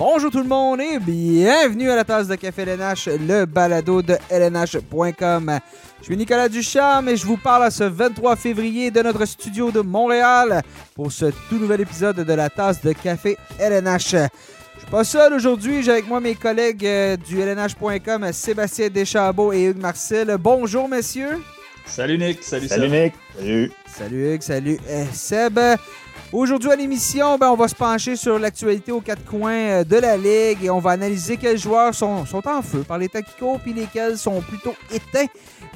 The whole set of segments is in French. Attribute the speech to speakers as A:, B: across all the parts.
A: Bonjour tout le monde et bienvenue à la tasse de café LNH, le balado de LNH.com. Je suis Nicolas Ducharme et je vous parle à ce 23 février de notre studio de Montréal pour ce tout nouvel épisode de la tasse de café LNH. Je suis pas seul aujourd'hui, j'ai avec moi mes collègues euh, du LNH.com, Sébastien Deschambault et Hugues Marcel. Bonjour messieurs.
B: Salut Nick, salut
C: Salut
B: Seb.
C: Nick. Salut.
A: Salut Hugues, salut euh, Seb. Aujourd'hui à l'émission, ben, on va se pencher sur l'actualité aux quatre coins euh, de la Ligue et on va analyser quels joueurs sont, sont en feu par les temps qui courent puis lesquels sont plutôt éteints.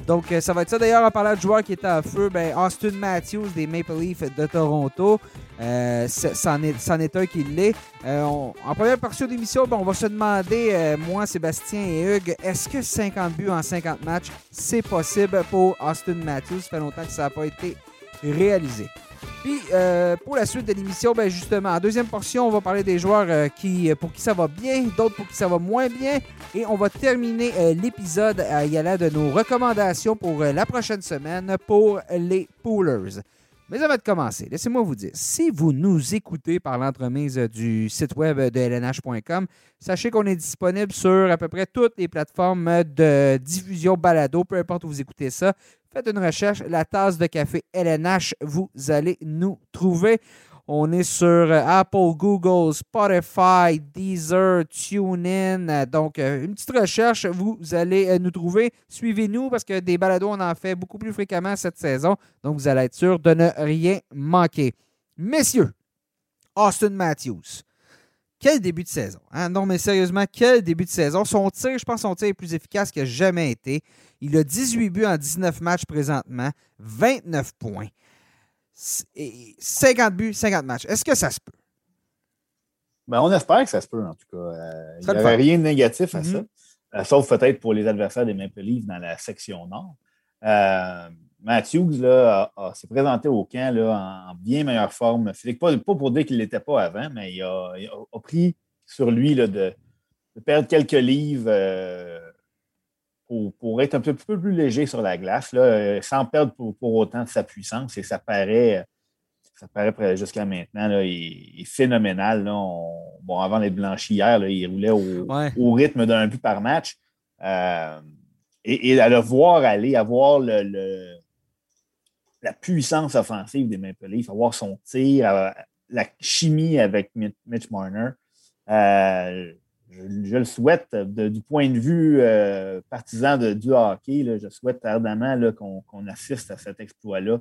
A: Donc euh, ça va être ça d'ailleurs en parlant de joueurs qui étaient en feu. Ben, Austin Matthews des Maple Leafs de Toronto. Euh, c'en est, un qui l'est. En première partie de l'émission, ben, on va se demander, moi, Sébastien et Hugues, est-ce que 50 buts en 50 matchs, c'est possible pour Austin Matthews? Ça fait longtemps que ça n'a pas été réalisé. Puis, euh, pour la suite de l'émission, ben justement, en deuxième portion, on va parler des joueurs euh, qui, pour qui ça va bien, d'autres pour qui ça va moins bien. Et on va terminer euh, l'épisode euh, y de nos recommandations pour euh, la prochaine semaine pour les Poolers. Mais avant de commencer, laissez-moi vous dire, si vous nous écoutez par l'entremise euh, du site web de lnh.com, sachez qu'on est disponible sur à peu près toutes les plateformes de diffusion balado, peu importe où vous écoutez ça. Faites une recherche, la tasse de café LNH, vous allez nous trouver. On est sur euh, Apple, Google, Spotify, Deezer, TuneIn. Donc, euh, une petite recherche, vous allez euh, nous trouver. Suivez-nous parce que des balados, on en fait beaucoup plus fréquemment cette saison. Donc, vous allez être sûr de ne rien manquer. Messieurs, Austin Matthews. Quel début de saison. hein? Non, mais sérieusement, quel début de saison. Son tir, je pense, son tir est plus efficace qu'il n'a jamais été. Il a 18 buts en 19 matchs présentement, 29 points. Et 50 buts, 50 matchs. Est-ce que ça se peut?
C: Ben, on espère que ça se peut, en tout cas. Euh, il
A: Ça
C: n'y rien de négatif à ça, Euh, sauf peut-être pour les adversaires des Maple Leafs dans la section nord. Euh, Matthews là, a- a- s'est présenté au camp là, en bien meilleure forme. C'est pas, pas pour dire qu'il ne l'était pas avant, mais il a, il a- a pris sur lui là, de, de perdre quelques livres euh, pour, pour être un peu, peu plus léger sur la glace, là, euh, sans perdre pour, pour autant de sa puissance. Et ça paraît, ça paraît jusqu'à maintenant, là, il, il est phénoménal. Là. On- bon, avant d'être blanchi hier, là, il roulait au,
A: Ouais.
C: au rythme d'un but par match. Euh, et, et à le voir aller, à voir le, le- la puissance offensive des Maple Leafs, à voir son tir, à- la chimie avec Mi- Mitch Marner. Euh, je, le souhaite du point de vue euh, partisan de, du hockey. je souhaite ardemment qu'on assiste à cet exploit-là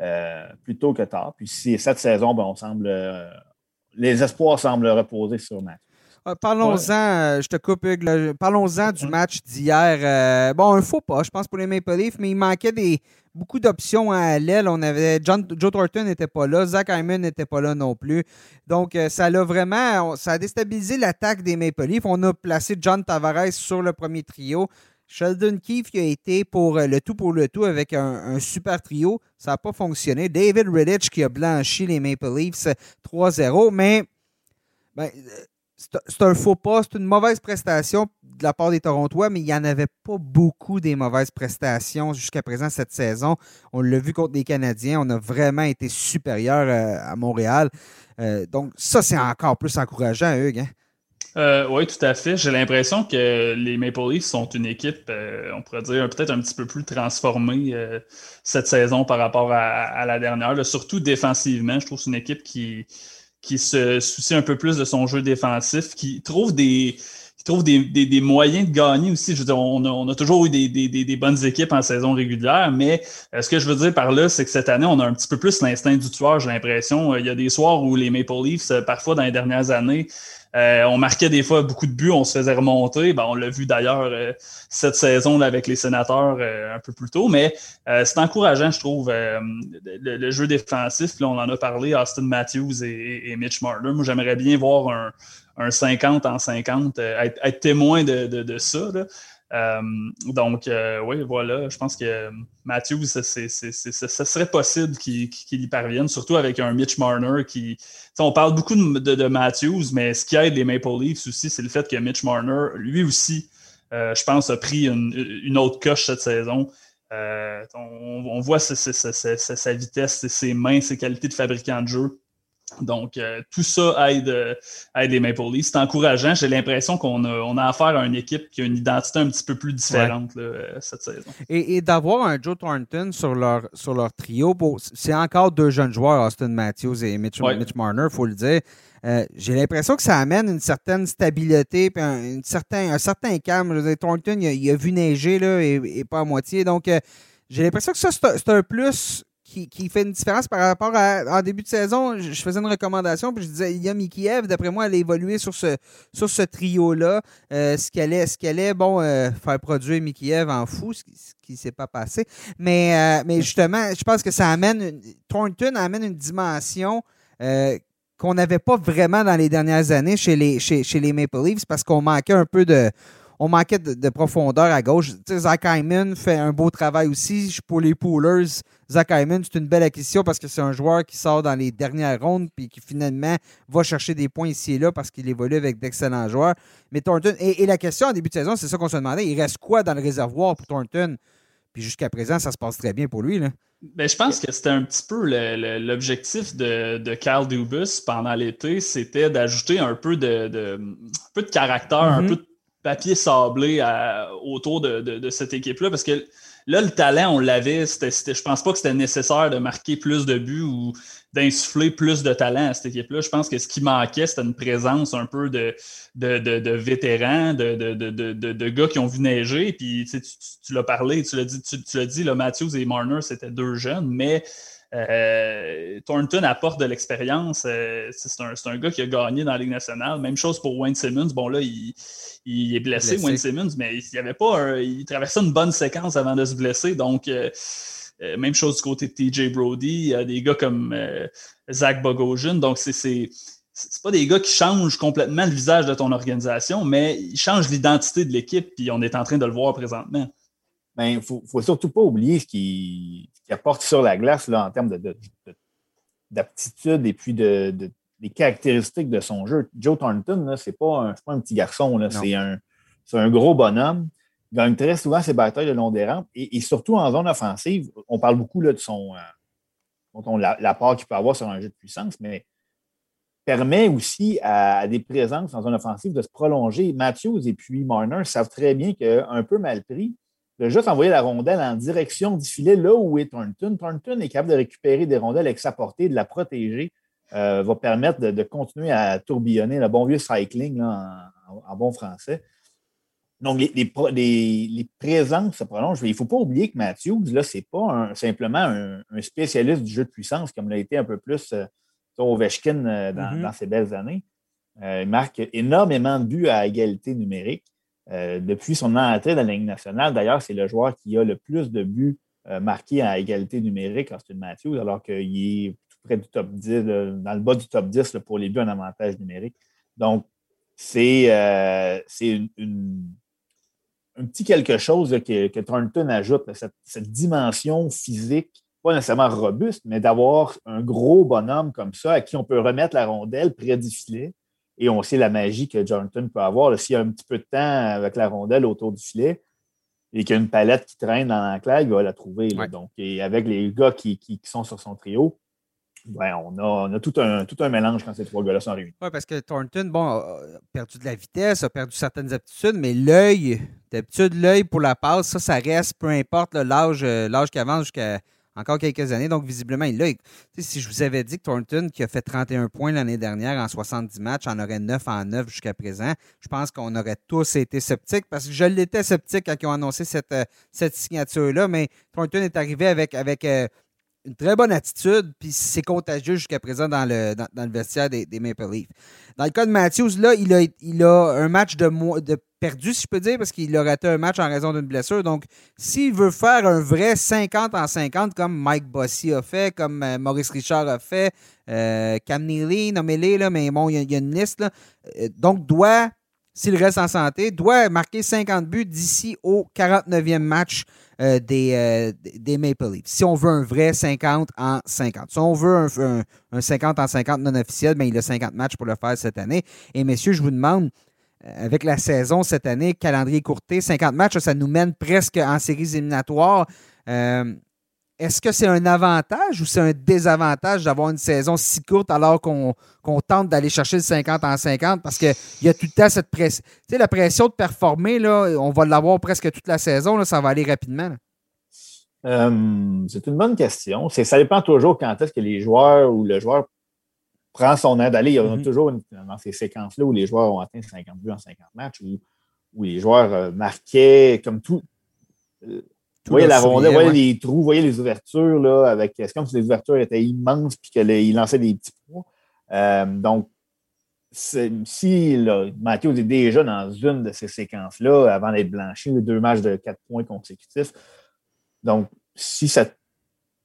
C: euh, plus tôt que tard. Puis si cette saison, ben, semble, euh, les espoirs semblent reposer sur Matt.
A: Euh, Parlons-en, euh, je te coupe, Hugues, parlons-en du match d'hier. Euh, bon, un faux pas, je pense, pour les Maple Leafs, mais il manquait des, beaucoup d'options à l'aile. On avait John, Joe Thornton n'était pas là, Zach Hyman n'était pas là non plus. Donc, ça l'a vraiment, ça a déstabilisé l'attaque des Maple Leafs. On a placé John Tavares sur le premier trio. Sheldon Keefe qui a été pour le tout pour le tout avec un, un super trio. Ça n'a pas fonctionné. David Riddich qui a blanchi les Maple Leafs 3-0, mais ben, c'est un faux pas, c'est une mauvaise prestation de la part des Torontois, mais il n'y en avait pas beaucoup des mauvaises prestations jusqu'à présent cette saison. On l'a vu contre les Canadiens, on a vraiment été supérieur euh, à Montréal. Euh, donc, ça, c'est encore plus encourageant, Hugues. hein?
B: Euh, oui, tout à fait. J'ai l'impression que les Maple Leafs sont une équipe, on pourrait dire, peut-être un petit peu plus transformée cette saison par rapport à, la dernière. surtout défensivement, je trouve que c'est une équipe qui, qui se soucie un peu plus de son jeu défensif, qui trouve des, qui trouve des, des- des moyens de gagner aussi. Je veux dire, on a, on a toujours eu des, des- bonnes équipes en saison régulière, mais euh, ce que je veux dire par là, c'est que cette année, on a un petit peu plus l'instinct du tueur, j'ai l'impression. Euh, Il y a des soirs où les Maple Leafs, euh, parfois dans les dernières années, euh, on marquait des fois beaucoup de buts, on se faisait remonter. Ben, on l'a vu d'ailleurs euh, cette saison avec les sénateurs euh, un peu plus tôt, mais c'est encourageant, je trouve, le, jeu défensif. Là, on en a parlé, Austin Matthews et, Mitch Marner. Moi, j'aimerais bien voir un, un 50 en 50, euh, être, témoin de, ça. Euh, donc, euh, oui, voilà, je pense que Matthews, ça serait possible qu'il y parvienne, surtout avec un Mitch Marner qui. On parle beaucoup de, Matthews, mais ce qui aide les Maple Leafs aussi, c'est le fait que Mitch Marner, lui aussi, euh, je pense, a pris une, autre coche cette saison. On, voit sa vitesse, ses mains, ses qualités de fabricant de jeu. Donc, euh, tout ça aide, euh, aide, les Maple Leafs. C'est encourageant. J'ai l'impression qu'on a, on a affaire à une équipe qui a une identité un petit peu plus différente cette saison.
A: Et, d'avoir un Joe Thornton sur leur, sur leur trio, c'est encore deux jeunes joueurs, Austin Matthews et Mitch, Marner, il faut le dire. Euh, j'ai l'impression que ça amène une certaine stabilité et un, certain, un certain calme. Thornton, il a, vu neiger là, et, pas à moitié. Donc, j'ai l'impression que ça, c'est un plus qui, fait une différence par rapport à en début de saison. Je, faisais une recommandation, puis je disais il y a Mikiev, d'après moi, elle a évolué sur ce, sur ce trio-là. Euh, ce qu'elle est, ce qu'elle est, bon, euh, faire produire Mikiev en fou, ce qui ne s'est pas passé. Mais, euh, mais justement, je pense que ça amène une, Thornton amène une dimension qu'on n'avait pas vraiment dans les dernières années chez les, chez, chez les Maple Leafs parce qu'on manquait un peu de on manquait de, profondeur à gauche. Zach Hyman fait un beau travail aussi. Pour les poolers, Zach Hyman, c'est une belle acquisition parce que c'est un joueur qui sort dans les dernières rondes puis qui finalement va chercher des points ici et là parce qu'il évolue avec d'excellents joueurs. Mais Thornton, et, la question en début de saison, c'est ça qu'on se demandait, il reste quoi dans le réservoir pour Thornton? Puis jusqu'à présent, ça se passe très bien pour lui. Là.
B: Ben, je pense que c'était un petit peu l'objectif de, de Carl Dubus pendant l'été, c'était d'ajouter un peu de, peu de caractère, un mm-hmm. peu de papier sablé autour de, cette équipe-là parce que là, le talent, on l'avait. Je pense pas que c'était nécessaire de marquer plus de buts ou d'insuffler plus de talent à cette équipe-là. Je pense que ce qui manquait, c'était une présence un peu de, de, vétérans, de, gars qui ont vu neiger. Puis tu, l'as parlé, tu l'as dit, tu, l'as dit, Matthews et Marner, c'était deux jeunes, mais euh, Thornton apporte de l'expérience. Euh, c'est un, gars qui a gagné dans la Ligue nationale. Même chose pour Wayne Simmons. Bon, là, il, est blessé, Wayne Simmons, mais il, avait pas il traversait une bonne séquence avant de se blesser. Donc, euh, même chose du côté de TJ Brody. Il y a des gars comme Zach Bogosian. Donc, c'est c'est pas des gars qui changent complètement le visage de ton organisation, mais ils changent l'identité de l'équipe, puis on est en train de le voir présentement
C: il ben, ne faut, surtout pas oublier ce qu'il apporte sur la glace là, en termes d'aptitude et puis de, des caractéristiques de son jeu. Joe Thornton, ce n'est pas, un petit garçon, c'est un, un, gros bonhomme. Il gagne très souvent ses batailles de long des rampes et, surtout en zone offensive. On parle beaucoup là, de son euh, l'apport qu'il peut avoir sur un jeu de puissance, mais permet aussi à, des présences en zone offensive de se prolonger. Matthews et puis Marner savent très bien qu'un peu mal pris, de juste envoyer la rondelle en direction du filet, là où est Thornton. Thornton est capable de récupérer des rondelles avec sa portée, de la protéger, euh, va permettre de, continuer à tourbillonner le bon vieux cycling en, bon français. Donc, les, les, présences se prolongent. Il ne faut pas oublier que Matthews, là, ce n'est pas simplement un, spécialiste du jeu de puissance, comme l'a été un peu plus euh, Ovechkin euh, mm-hmm. dans, ses belles années. il marque énormément de buts à égalité numérique. Euh, depuis son entrée dans la Ligue nationale, d'ailleurs, c'est le joueur qui a le plus de buts euh, marqués à égalité numérique, Austin Matthews, alors qu'il est tout près du top 10, dans le bas du top 10 pour les buts en avantage numérique. Donc, c'est euh, un petit quelque chose que, que, Thornton ajoute, cette, dimension physique, pas nécessairement robuste, mais d'avoir un gros bonhomme comme ça à qui on peut remettre la rondelle près du filet et on sait la magie que Jonathan peut avoir. S'il y a un petit peu de temps avec la rondelle autour du filet et qu'il y a une palette qui traîne dans l'enclave, il va la trouver. Donc, et avec les gars qui, sont sur son trio, ben, on, a, tout, un, tout un mélange quand ces trois gars-là sont réunis.
A: Oui, parce que Thornton, bon, a perdu de la vitesse, a perdu certaines aptitudes, mais l'œil, d'habitude, l'œil pour la passe, ça, ça reste, peu importe l'âge qu'il avance jusqu'à encore quelques années. Donc, visiblement, il l'a. Si je vous avais dit que Thornton, qui a fait 31 points l'année dernière en 70 matchs, en aurait 9 en 9 jusqu'à présent, je pense qu'on aurait tous été sceptiques parce que je l'étais sceptique quand ils ont annoncé cette, euh, cette signature-là. Mais Thornton est arrivé avec, avec euh, une très bonne attitude, puis c'est contagieux jusqu'à présent dans le, dans, le vestiaire des, Maple Leafs. Dans le cas de Matthews, là, il a, il a un match de, de perdu, si je peux dire, parce qu'il a raté un match en raison d'une blessure. Donc, s'il veut faire un vrai 50 en 50, comme Mike Bossy a fait, comme euh, Maurice Richard a fait, euh, Cam Neely, nommez-les, mais bon, il y, a une liste. Euh, donc, doit, s'il reste en santé, doit marquer 50 buts d'ici au 49e match euh, des, euh, des Maple Leafs. Si on veut un vrai 50 en 50. Si on veut un, 50 en 50 non officiel, bien, il a 50 matchs pour le faire cette année. Et messieurs, je vous demande, euh, avec la saison cette année, calendrier courté, 50 matchs, ça nous mène presque en séries éliminatoires. Est-ce que c'est un avantage ou c'est un désavantage d'avoir une saison si courte alors qu'on tente d'aller chercher le 50 en 50 parce qu'il y a tout le temps cette pression. Tu sais, la pression de performer, là, on va l'avoir presque toute la saison, là, ça va aller rapidement.
C: Euh, c'est une bonne question. Ça dépend toujours quand est-ce que les joueurs ou le joueur prend son aide d'aller. Il y a mm-hmm. toujours dans ces séquences-là où les joueurs ont atteint 50 buts en 50 matchs, où, où les joueurs euh, marquaient comme tout. Euh, vous voyez la rondelle, vous voyez les trous, vous voyez les ouvertures, là, avec. C'est comme si les ouvertures étaient immenses et qu'il lançait des petits points. Euh, donc, si là, Mathieu est déjà dans une de ces séquences-là, avant d'être blanchi, les deux matchs de quatre points consécutifs. Donc, si ça.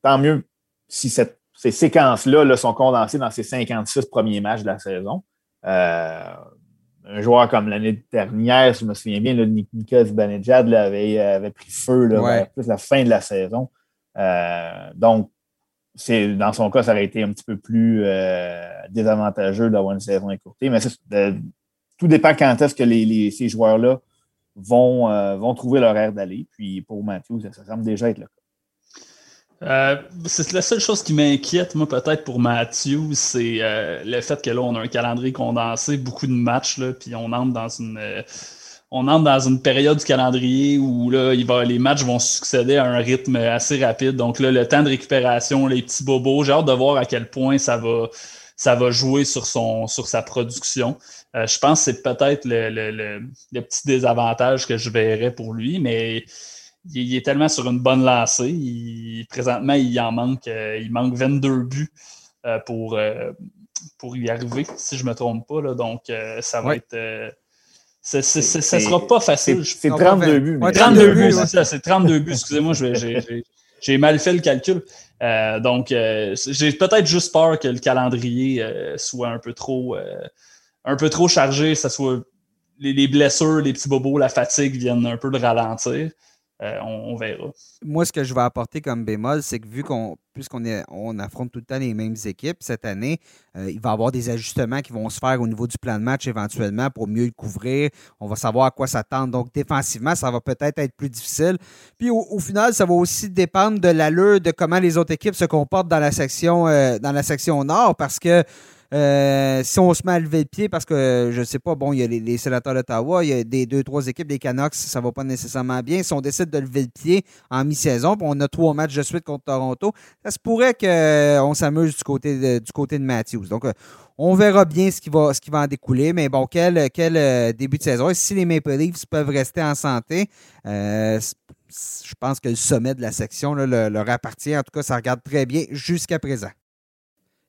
C: Tant mieux si cette ces séquences-là sont condensées dans ces 56 premiers matchs de la saison. Euh, un joueur comme l'année dernière, si je me souviens bien, le Nicolas Banejad avait, avait, pris feu là, plus la fin de la saison. Euh, donc, dans son cas, ça aurait été un petit peu plus euh, désavantageux d'avoir une saison écourtée. Mais tout dépend quand est-ce que ces joueurs-là vont, vont trouver leur air d'aller. Puis pour Matthew, ça, ça semble déjà être le cas.
B: Euh, c'est la seule chose qui m'inquiète, moi, peut-être pour Matthew, c'est euh, le fait que là, on a un calendrier condensé, beaucoup de matchs, là, puis on entre dans une. Euh, on entre dans une période du calendrier où là, il va, les matchs vont succéder à un rythme assez rapide. Donc là, le temps de récupération, les petits bobos, j'ai hâte de voir à quel point ça va, ça va jouer sur, son, sur sa production. je pense que c'est peut-être le, le, le, petit désavantage que je verrais pour lui, mais il, est tellement sur une bonne lancée. présentement, il en manque, euh, il manque 22 buts euh, pour, euh, pour y arriver, si je ne me trompe pas. Là. Donc, ça va être. ça ne sera pas facile.
C: C'est 32 buts.
B: 32 buts, c'est ça. C'est 32 buts. Excusez-moi, j'ai mal fait le calcul. donc, j'ai peut-être juste peur que le calendrier soit un peu trop, un peu trop chargé, ça soit les, les, blessures, les petits bobos, la fatigue viennent un peu de ralentir. Euh, on, verra.
A: Moi, ce que je vais apporter comme bémol, c'est que vu qu'on puisqu'on on affronte tout le temps les mêmes équipes cette année, euh, il va y avoir des ajustements qui vont se faire au niveau du plan de match éventuellement pour mieux le couvrir. On va savoir à quoi s'attendre. Donc, défensivement, ça va peut-être être plus difficile. Puis, au, final, ça va aussi dépendre de l'allure de comment les autres équipes se comportent dans la section, euh, dans la section nord parce que euh, si on se met à lever le pied, parce que je ne sais pas, bon, il y a les, sénateurs d'Ottawa, il y a des deux, trois équipes, des Canucks, ça ne va pas nécessairement bien. Si on décide de lever le pied en mi-saison, on a trois matchs de suite contre Toronto, ça se pourrait qu'on euh, s'amuse du côté de, du côté de Matthews. Donc, euh, on verra bien ce qui va, ce qui va en découler, mais bon, quel, quel début de saison. Et si les Maple Leafs peuvent rester en santé, je pense que le sommet de la section leur appartient. En tout cas, ça regarde très bien jusqu'à présent.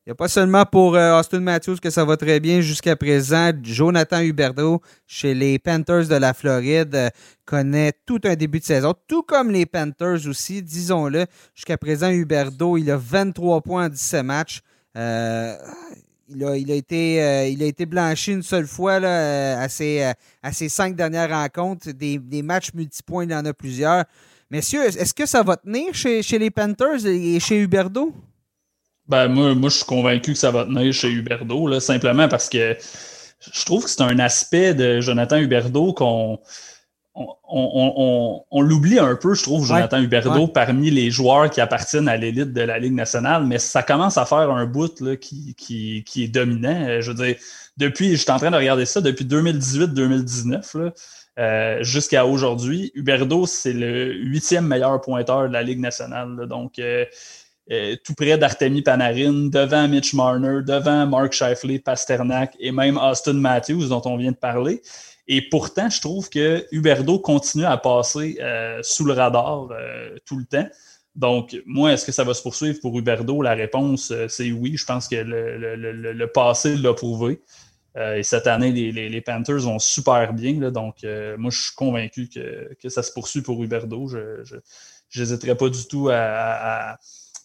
A: Il n'y a pas seulement pour euh, Austin Matthews que ça va très bien jusqu'à présent. Jonathan Huberdeau, chez les Panthers de la Floride, euh, connaît tout un début de saison, tout comme les Panthers aussi, disons-le. Jusqu'à présent, Huberdeau, il a 23 points en 17 matchs. Euh, il, a, il, a été, il a été blanchi une seule fois là, à, ses, à ses cinq dernières rencontres. Des, des matchs multipoints, il en a plusieurs. Messieurs, est-ce que ça va tenir chez, chez les Panthers et chez Huberdeau?
B: Ben, moi, moi, je suis convaincu que ça va tenir chez Huberdo, là, simplement parce que je trouve que c'est un aspect de Jonathan Huberdo qu'on on, l'oublie un peu, je trouve, Jonathan Huberdo, parmi les joueurs qui appartiennent à l'élite de la Ligue nationale, mais ça commence à faire un bout là, qui, qui, qui, est dominant. Je veux dire, depuis, je suis en train de regarder ça, depuis 2018-2019, euh, jusqu'à aujourd'hui, Huberdo, c'est le huitième meilleur pointeur de la Ligue nationale. donc, euh, euh, tout près d'Artemi Panarin, devant Mitch Marner, devant Mark Scheifele, Pasternak et même Austin Matthews dont on vient de parler. Et pourtant, je trouve que Huberdo continue à passer euh, sous le radar euh, tout le temps. Donc, moi, est-ce que ça va se poursuivre pour Huberdo? La réponse, c'est oui. Je pense que le, passé l'a prouvé. et cette année, les, Panthers vont super bien. donc, moi, je suis convaincu que, ça se poursuit pour Huberdo. Je n'hésiterai pas du tout à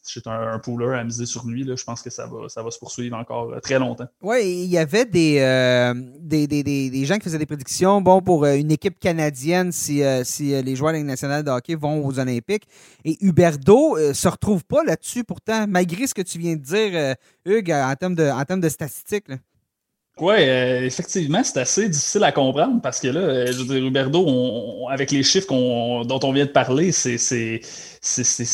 B: c'est un, un, à miser sur lui. Là, je pense que ça va, ça va se poursuivre encore euh, très longtemps.
A: Oui, il y avait euh, des, des, des, des, gens qui faisaient des prédictions bon, pour euh, une équipe canadienne si, si les joueurs de la Ligue nationale de hockey vont aux Olympiques. Et Huberdo ne se retrouve pas là-dessus pourtant, malgré ce que tu viens de dire, Hugues, en termes de, en termes de statistiques.
B: Oui, euh, effectivement, c'est assez difficile à comprendre parce que là, euh, je veux dire, Huberdo, avec les chiffres dont on vient de parler, c'est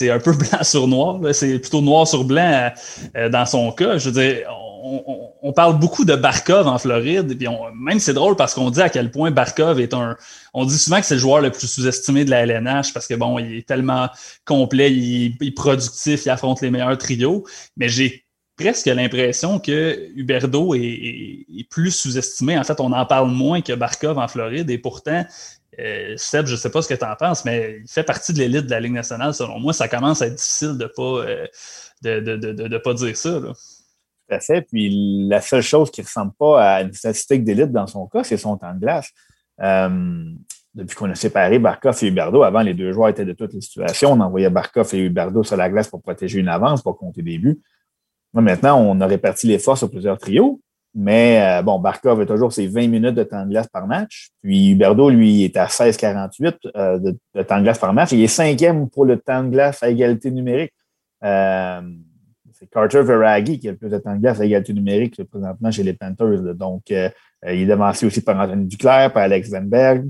B: un peu blanc sur noir. C'est plutôt noir sur blanc euh, dans son cas. Je veux dire, on, parle beaucoup de Barkov en Floride. Puis même c'est drôle parce qu'on dit à quel point Barkov est un. On dit souvent que c'est le joueur le plus sous-estimé de la LNH parce que bon, il est tellement complet, il est productif, il affronte les meilleurs trios. Mais j'ai presque l'impression que Huberdo est, plus sous-estimé. En fait, on en parle moins que Barkov en Floride et pourtant, euh, Seb, je ne sais pas ce que tu en penses, mais il fait partie de l'élite de la Ligue nationale. Selon moi, ça commence à être difficile de ne pas, euh, de, pas dire ça. Tout
C: à fait. Puis la seule chose qui ne ressemble pas à une statistique d'élite dans son cas, c'est son temps de glace. Euh, depuis qu'on a séparé Barkov et Huberdo, avant, les deux joueurs étaient de toutes les situations. On envoyait Barkov et Huberdo sur la glace pour protéger une avance, pour compter des buts maintenant, on a réparti les sur plusieurs trios. Mais euh, bon, Barkov a toujours ses 20 minutes de temps de glace par match. Puis Huberdo, lui, est à 16,48 euh, de, temps de glace par match. Il est cinquième pour le temps de glace à égalité numérique. Euh, c'est Carter Veraghi qui a le plus de temps de glace à égalité numérique présentement chez les Panthers. Donc, il est devancé aussi par Anthony Duclair, par Alex Venberg.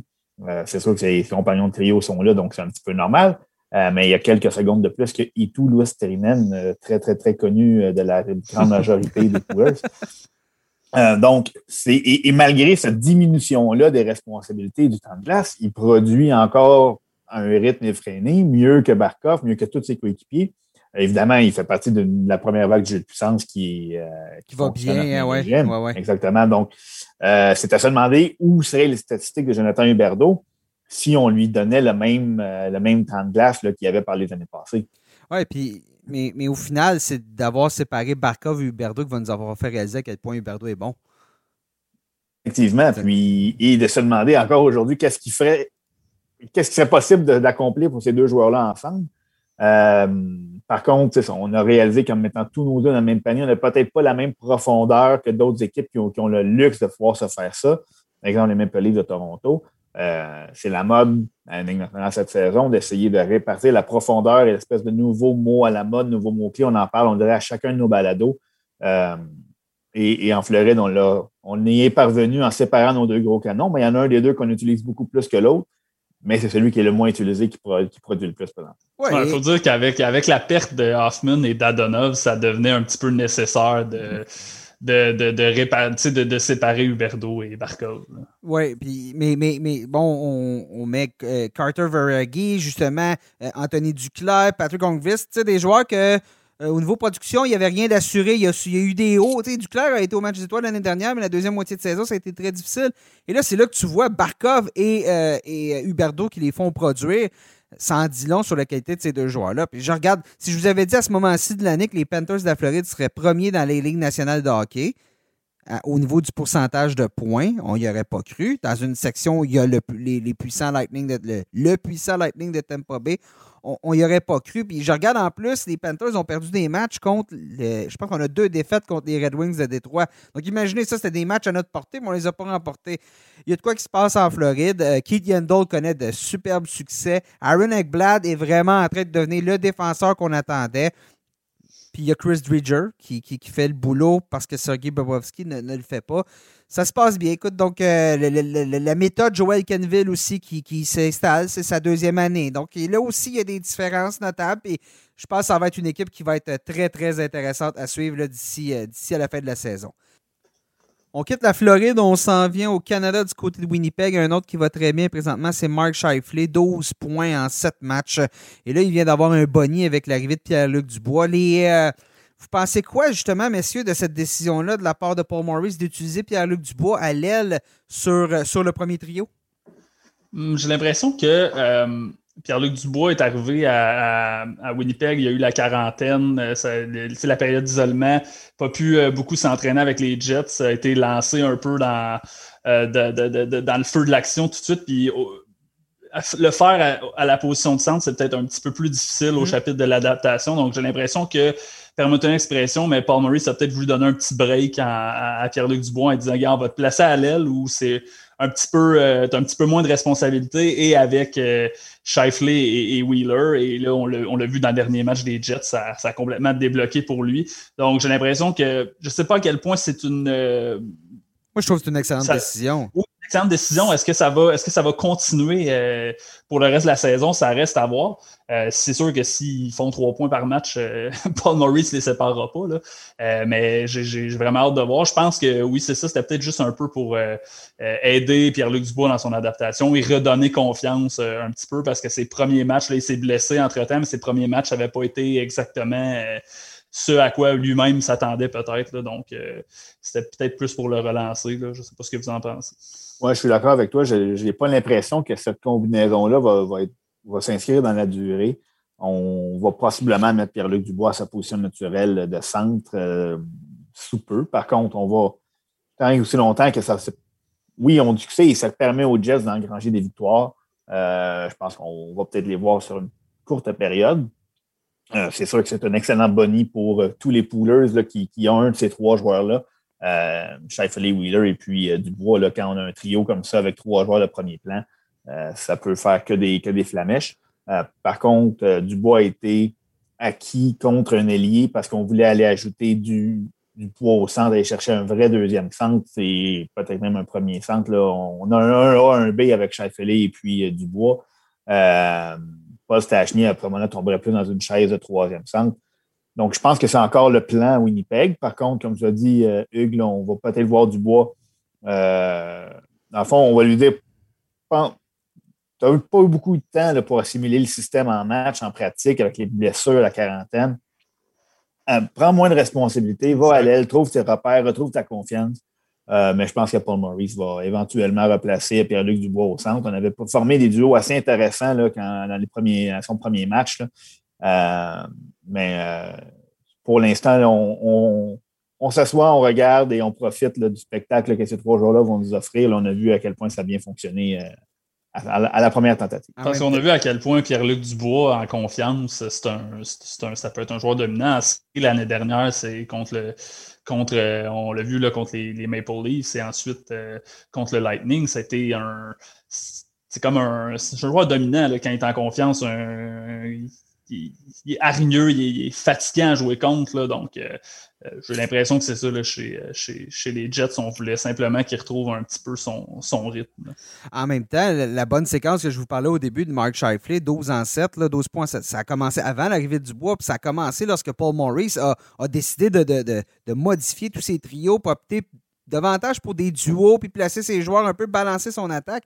C: c'est sûr que ses compagnons de trio sont là, donc c'est un petit peu normal. Euh, mais il y a quelques secondes de plus que Itu Louis Terinen, euh, très, très, très connu euh, de la grande majorité des coureurs. donc, c'est, et, malgré cette diminution-là des responsabilités du temps de glace, il produit encore un rythme effréné, mieux que Barkov, mieux que tous ses coéquipiers. Évidemment, il fait partie de la première vague de jeu de puissance qui,
A: qui, va bien. Ouais, ouais, ouais.
C: Exactement. Donc, c'est à se demander où seraient les statistiques de Jonathan Huberdeau si on lui donnait le même, euh, le même temps de glace qu'il y avait par les années passées.
A: Oui, puis mais, mais, au final, c'est d'avoir séparé Barkov et Huberdo qui va nous avoir fait réaliser à quel point Huberdo est bon.
C: Effectivement, puis et de se demander encore aujourd'hui qu'est-ce qui ferait qu'est-ce qui serait possible d'accomplir pour ces deux joueurs-là ensemble? Euh, par contre, on a réalisé qu'en mettant tous nos deux dans le même panier, on n'a peut-être pas la même profondeur que d'autres équipes qui ont, qui ont, le luxe de pouvoir se faire ça. Par exemple, les Maple Leafs de Toronto. Euh, c'est la mode dans cette saison d'essayer de répartir la profondeur et l'espèce de nouveaux mots à la mode, nouveaux mots-clés. On en parle, on dirait à chacun de nos balados. Euh, et, en Floride, on, on y est parvenu en séparant nos deux gros canons, mais il y en a un des deux qu'on utilise beaucoup plus que l'autre, mais c'est celui qui est le moins utilisé qui, produit le plus.
B: Il faut dire qu'avec avec la perte de Hoffman et d'Adonov, ça devenait un petit peu nécessaire de de, de, de, de, séparer Huberdo et Barkov.
A: Oui, mais, mais, mais bon, on, met euh, Carter Veraghi, justement, euh, Anthony Duclair, Patrick Ongvist, des joueurs que euh, au niveau production, il n'y avait rien d'assuré. Il, y a eu des hauts. Duclair a été au match des étoiles l'année dernière, mais la deuxième moitié de saison, ça a été très difficile. Et là, c'est là que tu vois Barkov et, et Huberdo qui les font produire ça en dit long sur la qualité de ces deux joueurs-là. Puis je regarde, si je vous avais dit à ce moment-ci de l'année que les Panthers de la Floride seraient premiers dans les ligues nationales de hockey, au niveau du pourcentage de points, on n'y aurait pas cru. Dans une section où il y a le, les, Lightning le, puissant Lightning de Tampa Bay, on n'y aurait pas cru. Puis je regarde en plus, les Panthers ont perdu des matchs contre. je pense qu'on a deux défaites contre les Red Wings de Détroit. Donc imaginez ça, c'était des matchs à notre portée, mais on ne les a pas remportés. Il y a de quoi qui se passe en Floride. Euh, Keith Yandel connaît de superbes succès. Aaron Ekblad est vraiment en train de devenir le défenseur qu'on attendait. Puis il y a Chris Dridger qui, qui, fait le boulot parce que Sergei Bobrovski ne, le fait pas. Ça se passe bien. Écoute, donc euh, la méthode Joel Kenville aussi qui, qui s'installe, c'est sa deuxième année. Donc là aussi, il y a des différences notables. Et je pense que ça va être une équipe qui va être très, très intéressante à suivre d'ici euh, à la fin de la saison. On quitte la Floride, on s'en vient au Canada du côté de Winnipeg. Un autre qui va très bien présentement, c'est Mark Scheifele, 12 points en 7 matchs. Et là, il vient d'avoir un boni avec l'arrivée de Pierre-Luc Dubois. Les, euh, vous pensez quoi, justement, messieurs, de cette décision-là de la part de Paul Morris d'utiliser Pierre-Luc Dubois à l'aile sur, sur le premier trio?
B: Hmm, j'ai l'impression que euh, Pierre-Luc Dubois est arrivé à, Winnipeg, il y a eu la quarantaine, euh, c'est la période d'isolement, pas pu euh, beaucoup s'entraîner avec les Jets, ça a été lancé un peu dans, euh, dans le feu de l'action tout de suite, puis le faire à, la position de centre, c'est peut-être un petit peu plus difficile au mm-hmm. chapitre de l'adaptation, donc j'ai l'impression que permettez une expression, mais Paul Maurice a peut-être voulu donner un petit break à, Pierre-Luc Dubois en disant, regarde, on va te placer à l'aile où c'est un petit peu, un petit peu moins de responsabilité et avec Shifley et, Wheeler. Et là, on l'a vu dans le dernier match des Jets, ça, a complètement débloqué pour lui. Donc, j'ai l'impression que je ne sais pas à quel point c'est une. Euh,
A: Moi, je trouve que c'est une excellente décision.
B: Oui, excellente décision. Est-ce que ça va, est-ce que ça va continuer euh, pour le reste de la saison? Ça reste à voir. Euh, c'est sûr que s'ils font trois points par match, euh, Paul Norris ne les séparera pas. Là. mais j'ai, vraiment hâte de voir. Je pense que oui, c'est ça. C'était peut-être juste un peu pour aider Pierre-Luc Dubois dans son adaptation et redonner confiance un petit peu parce que ses premiers matchs, là, il s'est blessé entre-temps, mais ses premiers matchs n'avaient pas été exactement ce à quoi lui-même s'attendait peut-être. Donc, euh, c'était peut-être plus pour le relancer. Je ne sais pas ce que vous en pensez.
C: Oui, je suis d'accord avec toi. Je n'ai pas l'impression que cette combinaison-là va, s'inscrire dans la durée. On va possiblement mettre Pierre-Luc Dubois à sa position naturelle de centre euh, sous peu. Par contre, on va tant aussi longtemps que ça. Oui, on dit que et ça permet aux Jets d'engranger des victoires. Euh, je pense qu'on va peut-être les voir sur une courte période. Euh, c'est sûr que c'est un excellent boni pour tous les poolers qui, ont un de ces trois joueurs-là. Euh, Shifley, Wheeler et puis euh, Dubois, là, quand on a un trio comme ça avec trois joueurs de premier plan, ça peut faire que des, que des flamèches. par contre, Dubois a été acquis contre un ailier parce qu'on voulait aller ajouter du, poids au centre, aller chercher un vrai deuxième centre, c'est peut-être même un premier centre. Là. On a un A, un B avec Shifley et puis Dubois. Paul Stachny, après moment tomberait plus dans une chaise de troisième centre. Donc, je pense que c'est encore le plan Winnipeg. Par contre, comme tu as dit, euh, Hugues, on va peut-être voir du bois. Euh, dans le fond, on va lui dire tu n'as pas eu beaucoup de temps pour assimiler le système en match, en pratique, avec les blessures, la quarantaine. Euh, prends moins de responsabilités, va à l'aile, trouve tes repères, retrouve ta confiance. Euh, mais je pense que Paul Maurice va éventuellement replacer Pierre-Luc Dubois au centre. On avait formé des duos assez intéressants là, quand, dans les premiers, son premier match. Mais euh, pour l'instant, on, s'assoit, on regarde et on profite du spectacle que ces trois joueurs-là vont nous offrir. on a vu à quel point ça a bien fonctionné à, la première tentative.
B: Parce qu'on a vu à quel point Pierre-Luc Dubois, en confiance, c'est un, ça peut être un joueur dominant. L'année dernière, c'est contre le contre, euh, on l'a vu contre les, Maple Leafs et ensuite euh, contre le Lightning, c'était un. C'est comme un, un joueur dominant quand il est en confiance. Il, est hargneux, il est, fatiguant à jouer contre. Là, donc, euh, j'ai l'impression que c'est ça là, chez, chez, les Jets. On voulait simplement qu'il retrouve un petit peu son, son rythme.
A: En même temps, la, bonne séquence que je vous parlais au début de Mark Shifley, 12 en 7, là, 12 points, ça, a commencé avant l'arrivée du bois, puis ça a commencé lorsque Paul Maurice a, décidé de, de, modifier tous ses trios pour opter davantage pour des duos, puis placer ses joueurs un peu, balancer son attaque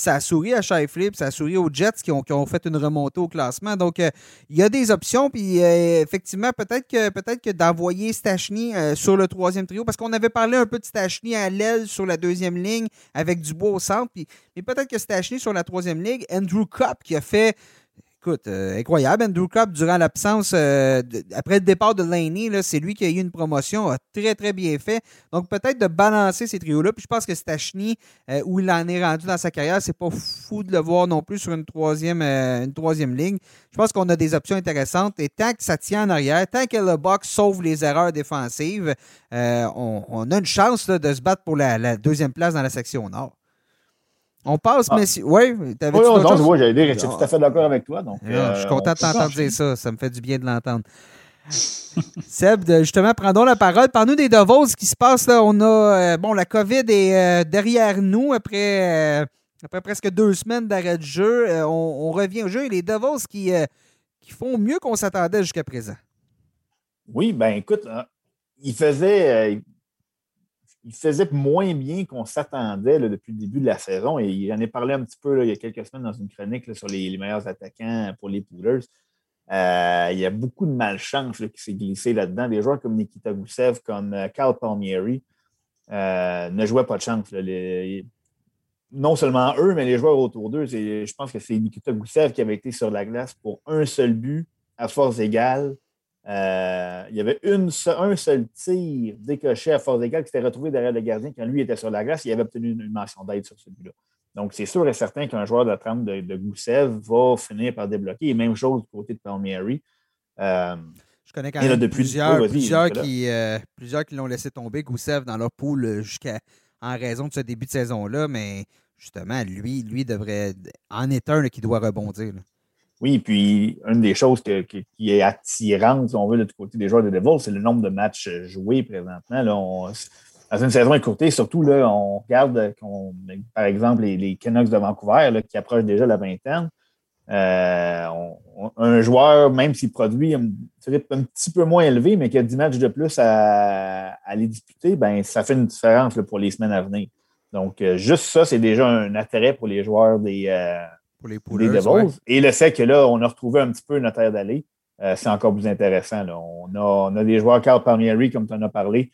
A: ça a souri à Shifley, ça a souri aux Jets qui ont, fait une remontée au classement. Donc, euh, il y a des options, puis euh, effectivement, peut-être que, peut que d'envoyer Stachny euh, sur le troisième trio, parce qu'on avait parlé un peu de Stachny à l'aile sur la deuxième ligne avec Dubois au centre, puis, mais peut-être que Stachny sur la troisième ligne, Andrew Cup qui a fait écoute, euh, incroyable. Andrew Cup, durant l'absence, euh, après le départ de Laney, c'est lui qui a eu une promotion, a très, très bien fait. Donc, peut-être de balancer ces trios-là. Puis je pense que Stachny, euh, où il en est rendu dans sa carrière, c'est pas fou de le voir non plus sur une troisième, une troisième ligne. Je pense qu'on a des options intéressantes. Et tant que ça tient en arrière, tant que le box sauve les erreurs défensives, on, a une chance de se battre pour la deuxième place dans la section nord. On passe, ah. messieurs. Oui,
C: t'avais oui, non, vois, j'allais dire, je suis tout à fait d'accord avec toi. Donc,
A: je suis content de t'entendre dire ça. Ça me fait du bien de l'entendre. Seb, justement, prendons la parole. Parle-nous des Devils, ce qui se passe là. On a, euh, bon, la COVID est euh, derrière nous après, euh, après presque deux semaines d'arrêt de jeu. On, revient au jeu et les Devils qui, qui font mieux qu'on s'attendait jusqu'à présent.
C: Oui, ben écoute, il faisait, il faisait moins bien qu'on s'attendait depuis le début de la saison. Et j'en ai parlé un petit peu il y a quelques semaines dans une chronique sur les, meilleurs attaquants pour les Poolers. Euh, il y a beaucoup de malchance qui s'est glissé là-dedans. Des joueurs comme Nikita Gusev, comme euh, Carl Palmieri, euh, ne jouaient pas de chance. non seulement eux, mais les joueurs autour d'eux. Je pense que c'est Nikita Gusev qui avait été sur la glace pour un seul but à force égale euh, il y avait une, un seul tir décoché à force égale qui s'était retrouvé derrière le gardien quand lui était sur la glace. Il avait obtenu une, mention d'aide sur celui-là. Donc, c'est sûr et certain qu'un joueur de la trempe de, de, Goussev va finir par débloquer. Et même chose du côté de Palmieri.
A: Euh, Je connais quand même plusieurs, plusieurs, qui, euh, plusieurs qui l'ont laissé tomber, Goussev, dans leur poule jusqu'à en raison de ce début de saison-là. Mais justement, lui, lui devrait en est un qui doit rebondir.
C: Oui, puis une des choses qui est attirante, si on veut, du côté des joueurs de Devils, c'est le nombre de matchs joués présentement. Là, dans une saison écourtée, surtout, là, on regarde, par exemple, les, Canucks de Vancouver qui approchent déjà la vingtaine. Euh, un joueur, même s'il produit un, petit peu moins élevé, mais qui a 10 matchs de plus à, les disputer, ben, ça fait une différence pour les semaines à venir. Donc, euh, juste ça, c'est déjà un intérêt pour les joueurs des, euh, Devils. Et le fait que là, on a retrouvé un petit peu notre air d'aller, c'est encore plus intéressant. On, a, on, a, des joueurs, Carl Palmieri, comme tu en as parlé,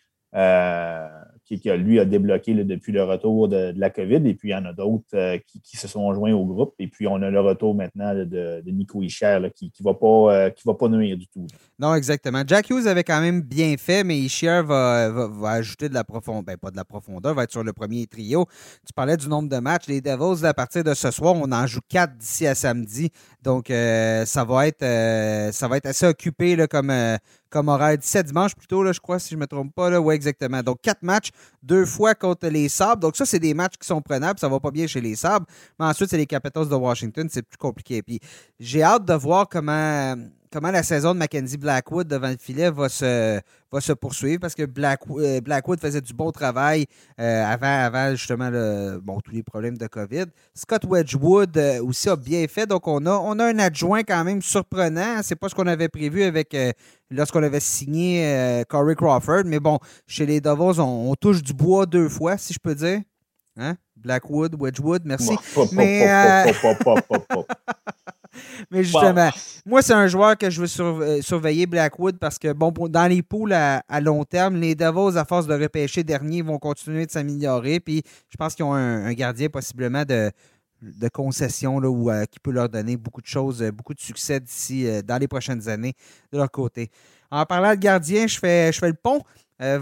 C: qui, lui a débloqué depuis le retour de, la COVID. Et puis, il y en a d'autres euh, qui, se sont joints au groupe. Et puis, on a le retour maintenant de, Nico Ischer qui ne va, pas, euh, va pas nuire du tout.
A: Non, exactement. Jack Hughes avait quand même bien fait, mais Ischer va, va, ajouter de la profondeur. Ben, pas de la profondeur, va être sur le premier trio. Tu parlais du nombre de matchs. Les Devils, à partir de ce soir, on en joue quatre d'ici à samedi. Donc, euh, ça, va être, ça va être assez occupé comme, comme horaire. 17 dimanche plutôt, là, je crois, si je ne me trompe pas. Oui, exactement. Donc, quatre matchs, deux fois contre les Sabres. Donc, ça, c'est des matchs qui sont prenables. Ça ne va pas bien chez les Sabres. Mais ensuite, c'est les Capitals de Washington. C'est plus compliqué. Puis, j'ai hâte de voir comment comment la saison de Mackenzie Blackwood devant le filet va se, va se poursuivre parce que euh, Blackwood faisait du bon travail euh, avant, avant justement le, bon, tous les problèmes de COVID. Scott Wedgwood euh, aussi a bien fait. Donc, on a, on a un adjoint quand même surprenant. C'est pas ce qu'on avait prévu avec lorsqu'on avait signé Corey Crawford. Mais bon, chez les Devils, on, touche du bois deux fois, si je peux dire. Hein? Blackwood, Wedgwood, merci. Mais, Mais justement, moi, c'est un joueur que je veux euh, surveiller, Blackwood, parce que, bon, dans les poules à, long terme, les Devils, à force de repêcher dernier, vont continuer de s'améliorer. Puis je pense qu'ils ont un, gardien possiblement de, de concession là, euh, qui peut leur donner beaucoup de choses, euh, beaucoup de succès d'ici dans les prochaines années de leur côté. En parlant de gardien, je fais, je fais le pont vers,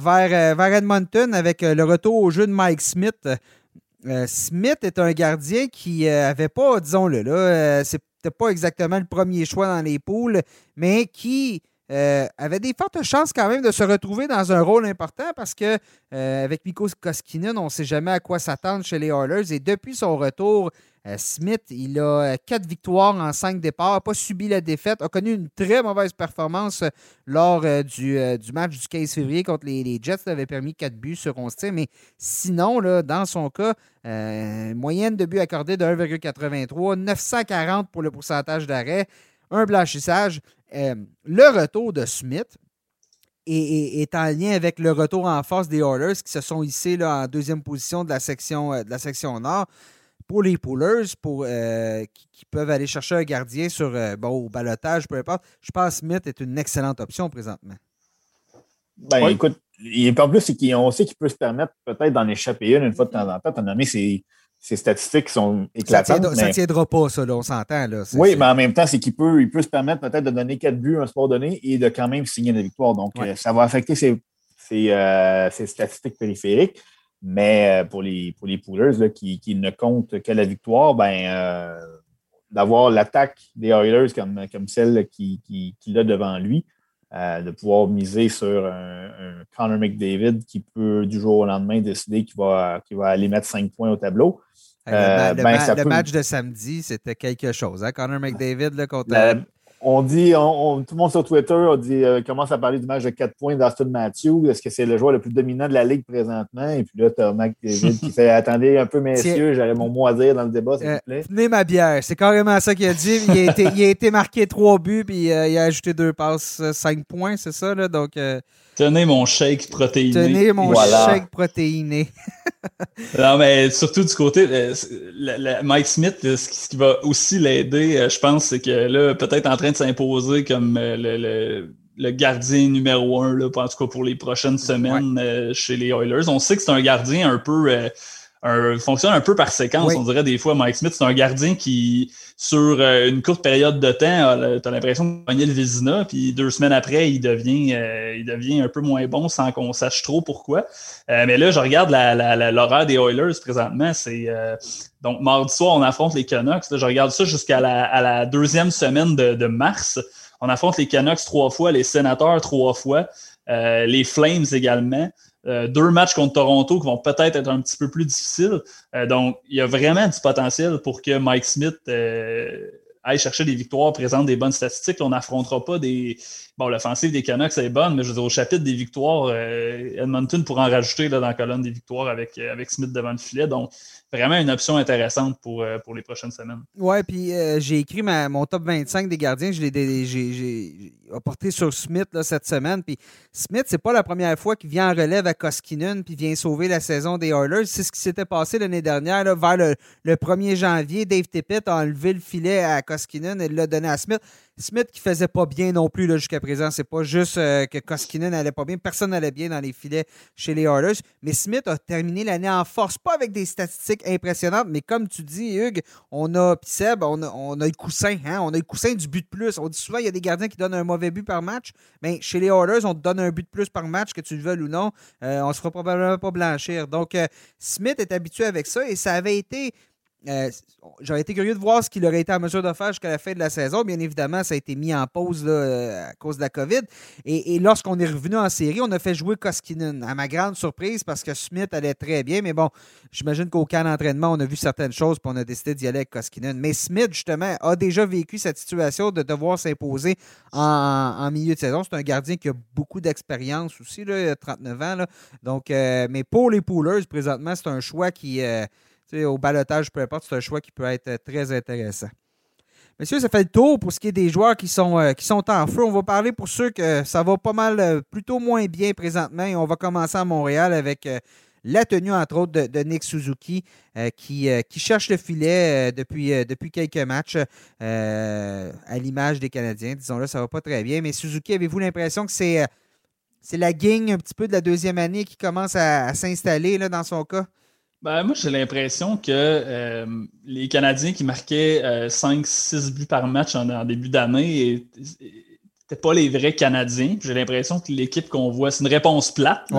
A: vers Edmonton avec le retour au jeu de Mike Smith. Smith est un gardien qui n'avait pas, disons-le, là, c'est pas exactement le premier choix dans les poules, mais qui euh, avait des fortes chances quand même de se retrouver dans un rôle important parce que euh, avec Mikko Koskinen, on ne sait jamais à quoi s'attendre chez les Oilers. Et depuis son retour, euh, Smith, il a quatre victoires en cinq départs, n'a pas subi la défaite, a connu une très mauvaise performance lors du, match du 15 février contre les, Jets. Ça avait permis quatre buts sur 11 tirs. Mais sinon, là, dans son cas, moyenne de buts accordés de 1,83, 940 pour le pourcentage d'arrêt, un blanchissage. Euh, le retour de Smith est, en lien avec le retour en force des Oilers qui se sont hissés là, en deuxième position de la section, euh, de la section nord. Pour les Poolers, pour, euh, qui, peuvent aller chercher un gardien sur, bon, au balotage, peu importe, je pense que Smith est une excellente option présentement.
C: Ben, écoute, en plus, on sait qu'il peut se permettre peut-être d'en échapper une une fois de temps en temps. As nommé ses, ces statistiques sont éclatantes.
A: Ça ne tiendra pas, ça, on s'entend.
C: Oui, mais en même temps, c'est qu'il peut, il peut se permettre peut-être de donner quatre buts à un sport donné et de quand même signer la victoire. Donc, euh, ça va affecter ses, euh, statistiques périphériques. Mais euh, pour les, pour les poolers qui, ne comptent que la victoire, ben, d'avoir l'attaque des Oilers comme, comme celle qu'il qui, qui a devant lui, de pouvoir miser sur un, un, Connor McDavid qui peut du jour au lendemain décider qu'il va, va aller mettre cinq points au tableau.
A: Euh, le, ben, match de samedi, c'était quelque chose. Hein? Connor McDavid là, contre.
C: On dit, tout le monde sur Twitter on dit, euh, commence à parler du match de 4 points d'Aston Matthews. Est-ce que c'est le joueur le plus dominant de la Ligue présentement? Et puis là, tu as McDavid qui fait Attendez un peu, messieurs, j'aurais mon mot à dire dans le débat, s'il vous plaît.
A: Euh, tenez ma bière. C'est carrément ça qu'il a dit. Il a, été, il a été marqué 3 buts, puis il a ajouté 2 passes, 5 points, c'est ça? Là? Donc.
B: Tenez mon shake protéiné.
A: Tenez mon shake protéiné.
B: non, mais surtout du côté, euh, Mike Smith, ce qui va aussi l'aider, euh, je pense, c'est que là, peut-être en train de s'imposer comme euh, le, gardien numéro un, là, en tout cas pour les prochaines semaines chez les Oilers. On sait que c'est un gardien un peu fonctionne un peu par séquence. On dirait des fois, Mike Smith, c'est un gardien qui, sur euh, une courte période de temps, tu as l'impression de gagner le Vizina, puis deux semaines après, il devient, euh, il devient un peu moins bon sans qu'on sache trop pourquoi. Euh, mais là, je regarde l'horaire des Oilers présentement. C'est donc mardi soir, on affronte les Canucks. je regarde ça jusqu'à la, deuxième semaine de, de, mars. On affronte les Canucks trois fois, les Sénateurs trois fois, les Flames également. Euh, deux matchs contre Toronto qui vont peut-être être un petit peu plus difficiles. Euh, donc, il y a vraiment du potentiel pour que Mike Smith euh, aille chercher des victoires, présente des bonnes statistiques. On n'affrontera pas des. Bon, l'offensive des Canucks est bonne, mais je veux dire, au chapitre des victoires, Edmonton pourra en rajouter là, dans la colonne des victoires avec, avec Smith devant le filet. Donc, vraiment une option intéressante pour, euh, pour les prochaines semaines.
A: Ouais, puis euh, j'ai écrit mon top 25 des gardiens. Je l'ai apporté sur Smith cette semaine. Puis Smith, c'est pas la première fois qu'il vient en relève à Koskinen puis vient sauver la saison des Oilers. C'est ce qui s'était passé l'année dernière, vers le, 1er janvier. Dave Tippett a enlevé le filet à Koskinen et l'a donné à Smith. Smith qui faisait pas bien non plus jusqu'à présent. C'est pas juste euh, que Koskinen n'allait pas bien. Personne n'allait bien dans les filets chez les Oilers. Mais Smith a terminé l'année en force. Pas avec des statistiques impressionnantes, mais comme tu dis, Hugues, on a, Seb, on a, on a le coussin. Hein? On a le coussin du but de plus. On dit souvent il y a des gardiens qui donnent un mauvais but par match. Mais chez les Oilers, on te donne un but de plus par match, que tu le veuilles ou non. Euh, on se fera probablement pas blanchir. Donc, euh, Smith est habitué avec ça et ça avait été euh, j'aurais été curieux de voir ce qu'il aurait été en mesure de faire jusqu'à la fin de la saison. Bien évidemment, ça a été mis en pause euh, à cause de la COVID. Et, lorsqu'on est revenu en série, on a fait jouer Koskinen. À ma grande surprise, parce que Smith allait très bien. Mais bon, j'imagine qu'au camp d'entraînement, on a vu certaines choses puis on a décidé d'y aller avec Koskinen. Mais Smith, justement, a déjà vécu cette situation de devoir s'imposer en, milieu de saison. C'est un gardien qui a beaucoup d'expérience aussi, là, il a 39 ans. Donc, euh, mais pour les poolers, présentement, c'est un choix qui au balotage, peu importe, c'est un choix qui peut être euh, très intéressant. Messieurs, ça fait le tour pour ce qui est des joueurs qui sont, euh, qui sont en feu. On va parler pour ceux que ça va pas mal, euh, plutôt moins bien présentement. On va commencer à Montréal avec la tenue, entre autres, de, Nick Suzuki, qui, qui, cherche le filet depuis, depuis quelques matchs, à l'image des Canadiens. Disons-le, ça va pas très bien. Mais Suzuki, avez-vous l'impression que c'est la gang un petit peu de la deuxième année qui commence à, à s'installer dans son cas?
B: Ben, moi, j'ai l'impression que euh, les Canadiens qui marquaient 5-6 euh, buts par match en, début d'année n'étaient pas les vrais Canadiens. J'ai l'impression que l'équipe qu'on voit, c'est une réponse plate.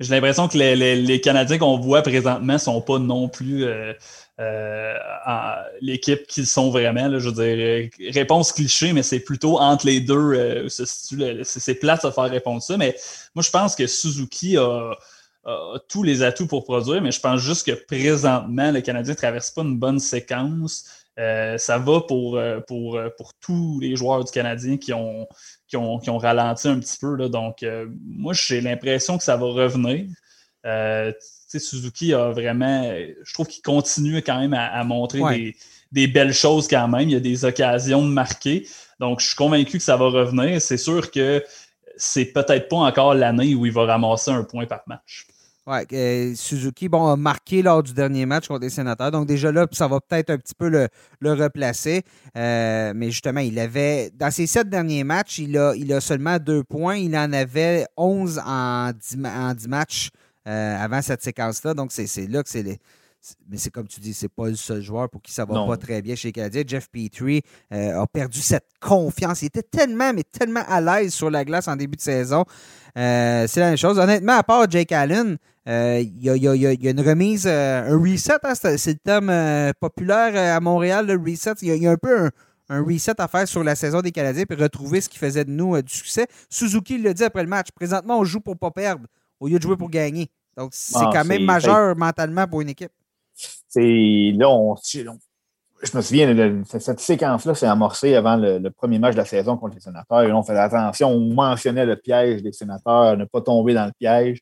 B: J'ai l'impression que les, Canadiens qu'on voit présentement ne sont pas non plus euh, l'équipe qu'ils sont vraiment. je veux dire, réponse cliché, mais c'est plutôt entre les deux. c'est plate de faire répondre ça. Mais moi, je pense que Suzuki a a tous les atouts pour produire, mais je pense juste que présentement, le Canadien ne traverse pas une bonne séquence. Euh, ça va pour, euh, pour, euh, pour tous les joueurs du Canadien qui ont, qui ont, qui ont ralenti un petit peu. Là. Donc, moi, j'ai l'impression que ça va revenir. Suzuki a vraiment, je trouve qu'il continue quand même à, montrer des, des, belles choses quand même. Il y a des occasions de marquer. Donc, je suis convaincu que ça va revenir. C'est sûr que c'est peut-être pas encore l'année où il va ramasser un point par match.
A: Ouais, euh, Suzuki, bon, a marqué lors du dernier match contre les sénateurs. Donc, déjà là, ça va peut-être un petit peu le, replacer. Euh, mais justement, il avait, dans ses sept derniers matchs, il a, seulement deux points. Il en avait 11 en dix, matchs euh, avant cette séquence-là. Donc, c'est là que c'est les mais c'est comme tu dis, c'est pas le seul joueur pour qui ça va pas très bien chez les Canadiens. Jeff Petrie euh, a perdu cette confiance. Il était tellement, mais tellement à l'aise sur la glace en début de saison. Euh, c'est la même chose. Honnêtement, à part Jake Allen, euh, il y, a, une remise, un reset, hein, c'est le terme populaire à Montréal, le reset. Il y, a un peu un, reset à faire sur la saison des Canadiens puis retrouver ce qui faisait de nous du succès. Suzuki l'a dit après le match. Présentement, on joue pour pas perdre au lieu de jouer pour gagner. Donc, c'est ah, quand même majeur mentalement pour une équipe.
C: Là, on, je me souviens, cette séquence-là s'est amorcée avant le, premier match de la saison contre les sénateurs. Et on faisait attention, on mentionnait le piège des sénateurs, ne pas tomber dans le piège.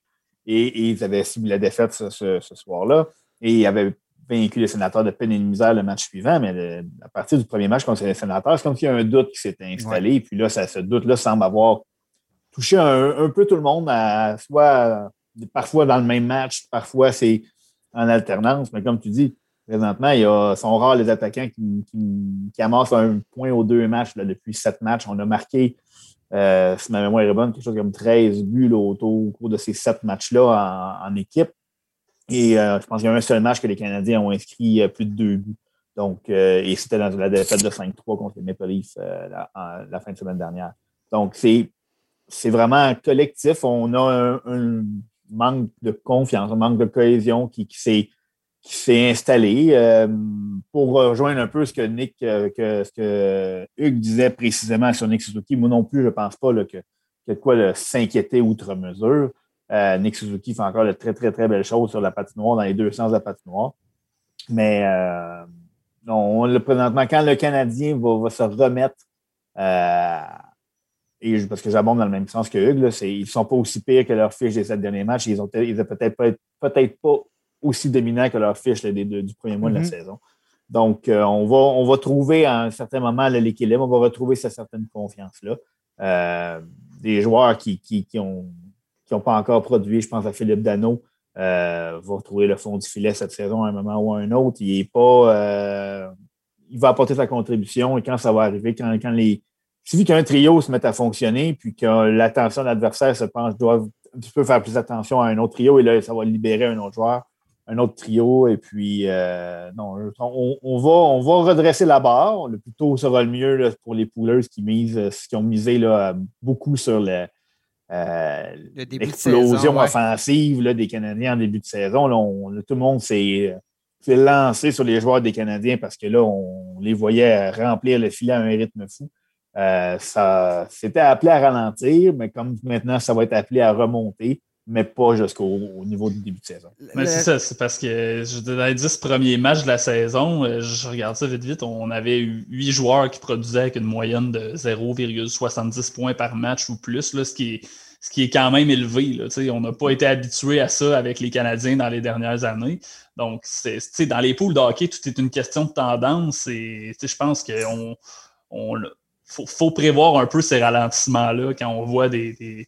C: Et, ils avaient subi la défaite ce, soir-là. Et ils avaient vaincu les sénateurs de peine et de misère le match suivant. Mais à partir du premier match contre les sénateurs, c'est comme s'il y a un doute qui s'est installé. Et puis là, ça, ce doute-là semble avoir touché un, peu tout le monde, à, soit parfois dans le même match, parfois c'est en alternance. Mais comme tu dis, présentement, il y a, sont rares les attaquants qui, qui, amassent un point aux deux matchs depuis sept matchs. On a marqué, euh, si ma mémoire est bonne, quelque chose comme 13 buts au, cours de ces sept matchs-là en, équipe. Et euh, je pense qu'il y a un seul match que les Canadiens ont inscrit euh, plus de deux buts. Donc, et c'était dans la défaite de 5-3 contre les Maple Leafs la, fin de semaine dernière. Donc, c'est, c'est vraiment collectif. On a un manque de confiance, un manque de cohésion qui, qui s'est installé. Euh, pour rejoindre un peu ce que Nick, euh, que, ce que Hugues disait précisément sur Nick Suzuki, moi non plus, je ne pense pas là, que, que de quoi s'inquiéter outre mesure. Euh, Nick Suzuki fait encore de très, très, très belles choses sur la patinoire, dans les deux sens de la patinoire. Mais non, le, présentement, quand le Canadien va, se remettre, euh, et parce que j'abonde dans le même sens que Hugues, ils ne sont pas aussi pires que leur fiche des sept derniers matchs. Ils n'ont peut-être pas, peut pas aussi dominants que leur fiche du premier mois de la mm-hmm. saison. Donc, euh, on, va, on va trouver à un certain moment l'équilibre, on va retrouver cette certaine confiance-là. Euh, des joueurs qui n'ont qui ont pas encore produit, je pense à Philippe Dano, euh, va retrouver le fond du filet cette saison à un moment ou à un autre. Il est pas. Euh, il va apporter sa contribution et quand ça va arriver, quand, quand les. Suffit qu'un trio se mette à fonctionner, puis que l'attention de l'adversaire se pense, doit un petit peu faire plus attention à un autre trio, et là, ça va libérer un autre joueur, un autre trio, et puis euh, non, on, va, on va redresser la barre. Le plus tôt sera le mieux pour les poolers qui misent, qui ont misé là, beaucoup sur le, euh, l'explosion offensive des Canadiens en début de saison. tout le monde s'est lancé sur les joueurs des Canadiens parce que là, on les voyait remplir le filet à un rythme fou. Euh, ça c'était appelé à ralentir, mais comme maintenant, ça va être appelé à remonter, mais pas jusqu'au niveau du début de saison.
B: Mais c'est ça, c'est parce que dans les 10 premiers matchs de la saison, euh, je regarde ça vite vite, on avait eu 8 joueurs qui produisaient avec une moyenne de 0,70 points par match ou plus, là, ce qui est ce qui est quand même élevé. Là, on n'a pas été habitué à ça avec les Canadiens dans les dernières années. Donc, c'est, dans les poules de hockey, tout est une question de tendance et je pense qu'on on, faut, prévoir un peu ces ralentissements-là quand on voit des,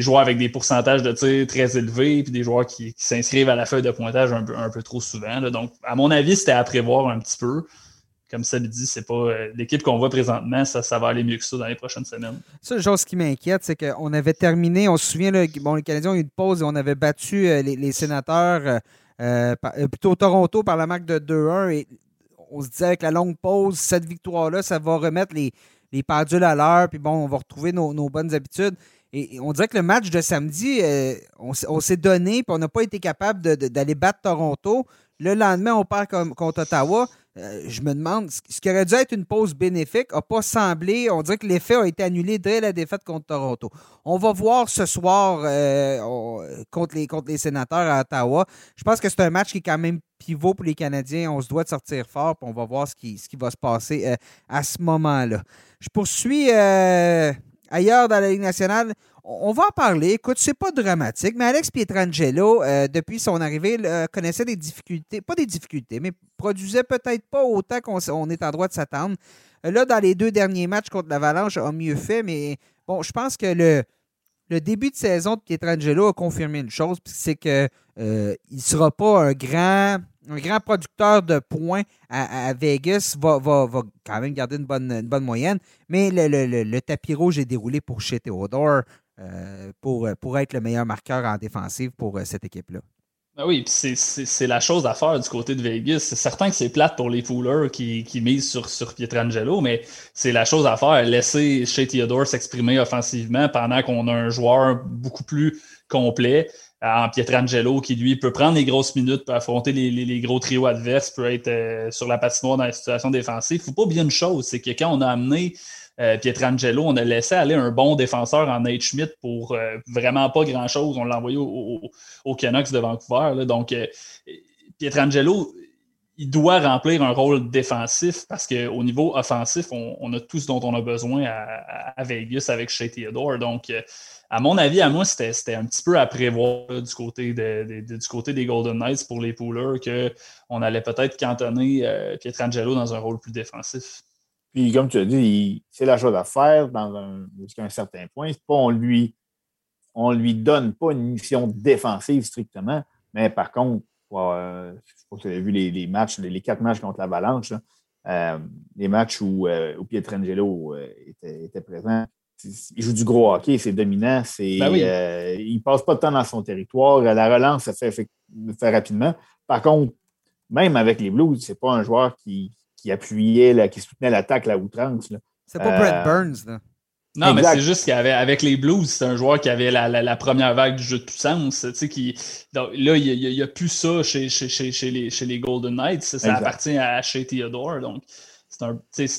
B: joueurs avec des pourcentages de tir très élevés puis des joueurs qui, s'inscrivent à la feuille de pointage un peu, trop souvent. Donc, à mon avis, c'était à prévoir un petit peu comme ça dit, c'est pas euh, l'équipe qu'on voit présentement, ça, va aller mieux que ça dans les prochaines semaines.
A: Ça, chose qui m'inquiète, c'est qu'on avait terminé, on se souvient, bon, les Canadiens ont eu une pause et on avait battu euh, les, sénateurs, euh, plutôt Toronto par la marque de 2-1 et on se disait avec la longue pause, cette victoire-là, ça va remettre les, les pendules à l'heure, puis bon, on va retrouver nos, bonnes habitudes. Et, on dirait que le match de samedi, on, s'est donné, puis on n'a pas été capable d'aller battre Toronto. Le lendemain, on perd contre Ottawa. Euh, je me demande, ce qui aurait dû être une pause bénéfique n'a pas semblé. On dirait que l'effet a été annulé dès la défaite contre Toronto. On va voir ce soir euh, contre, les, contre les sénateurs à Ottawa. Je pense que c'est un match qui est quand même pivot pour les Canadiens. On se doit de sortir fort, puis on va voir ce qui, ce qui va se passer euh, à ce moment-là. Je poursuis ailleurs dans la Ligue nationale. On va en parler. Écoute, c'est pas dramatique, mais Alex Pietrangelo, euh, depuis son arrivée, connaissait des difficultés, pas des difficultés, mais produisait peut-être pas autant qu'on est en droit de s'attendre. Euh, là, dans les deux derniers matchs contre l'Avalanche, a mieux fait, mais bon, je pense que le, début de saison de Pietrangelo a confirmé une chose, c'est qu'il euh, ne sera pas un grand, un grand producteur de points à, Vegas, va, va, quand même garder une bonne, moyenne, mais le, tapis rouge est déroulé pour chez Theodore. Euh, pour, pour être le meilleur marqueur en défensive pour euh, cette équipe-là.
B: Ben oui, c'est la chose à faire du côté de Vegas. C'est certain que c'est plate pour les poolers qui, qui misent sur, sur Pietrangelo, mais c'est la chose à faire. Laisser chez Theodore s'exprimer offensivement pendant qu'on a un joueur beaucoup plus complet en Pietrangelo qui, lui, peut prendre les grosses minutes, peut affronter les, les, gros trios adverses, peut être euh, sur la patinoire dans la situation défensive. Il ne faut pas oublier une chose, c'est que quand on a amené euh, Pietrangelo, on a laissé aller un bon défenseur en Nate Schmidt pour euh, vraiment pas grand-chose. On l'a envoyé au, Canucks de Vancouver. Donc, euh, Pietrangelo, il doit remplir un rôle défensif parce qu'au niveau offensif, on, a tout ce dont on a besoin à, Vegas avec Shea Theodore. Donc, à mon avis, à moi, c'était un petit peu à prévoir du, côté du côté des Golden Knights pour les poolers qu'on allait peut-être cantonner Pietrangelo dans un rôle plus défensif.
C: Puis, comme tu as dit, c'est la chose à faire dans un, jusqu'à un certain point. Pas, on lui on lui donne pas une mission défensive strictement, mais par contre, euh, je sais pas si vous avez vu les, matchs, les, quatre matchs contre l'Avalanche, euh, les matchs où, euh, où Pietrangelo euh, était, était, présent. Il joue du gros hockey, c'est dominant, c'est, ben il ne passe pas de temps dans son territoire. La relance se fait, fait, fait rapidement. Par contre, même avec les Blues, c'est pas un joueur qui, qui appuyait, là, qui soutenait l'attaque à outrance.
A: C'est pas Brent euh, Burns. Là.
B: Non, mais c'est juste qu'avec les Blues, c'est un joueur qui avait la, la, première vague du jeu de puissance. Qui, donc, là, il n'y a, plus ça chez, chez, chez, les, chez les Golden Knights. Ça, appartient à chez Theodore. Donc, c'est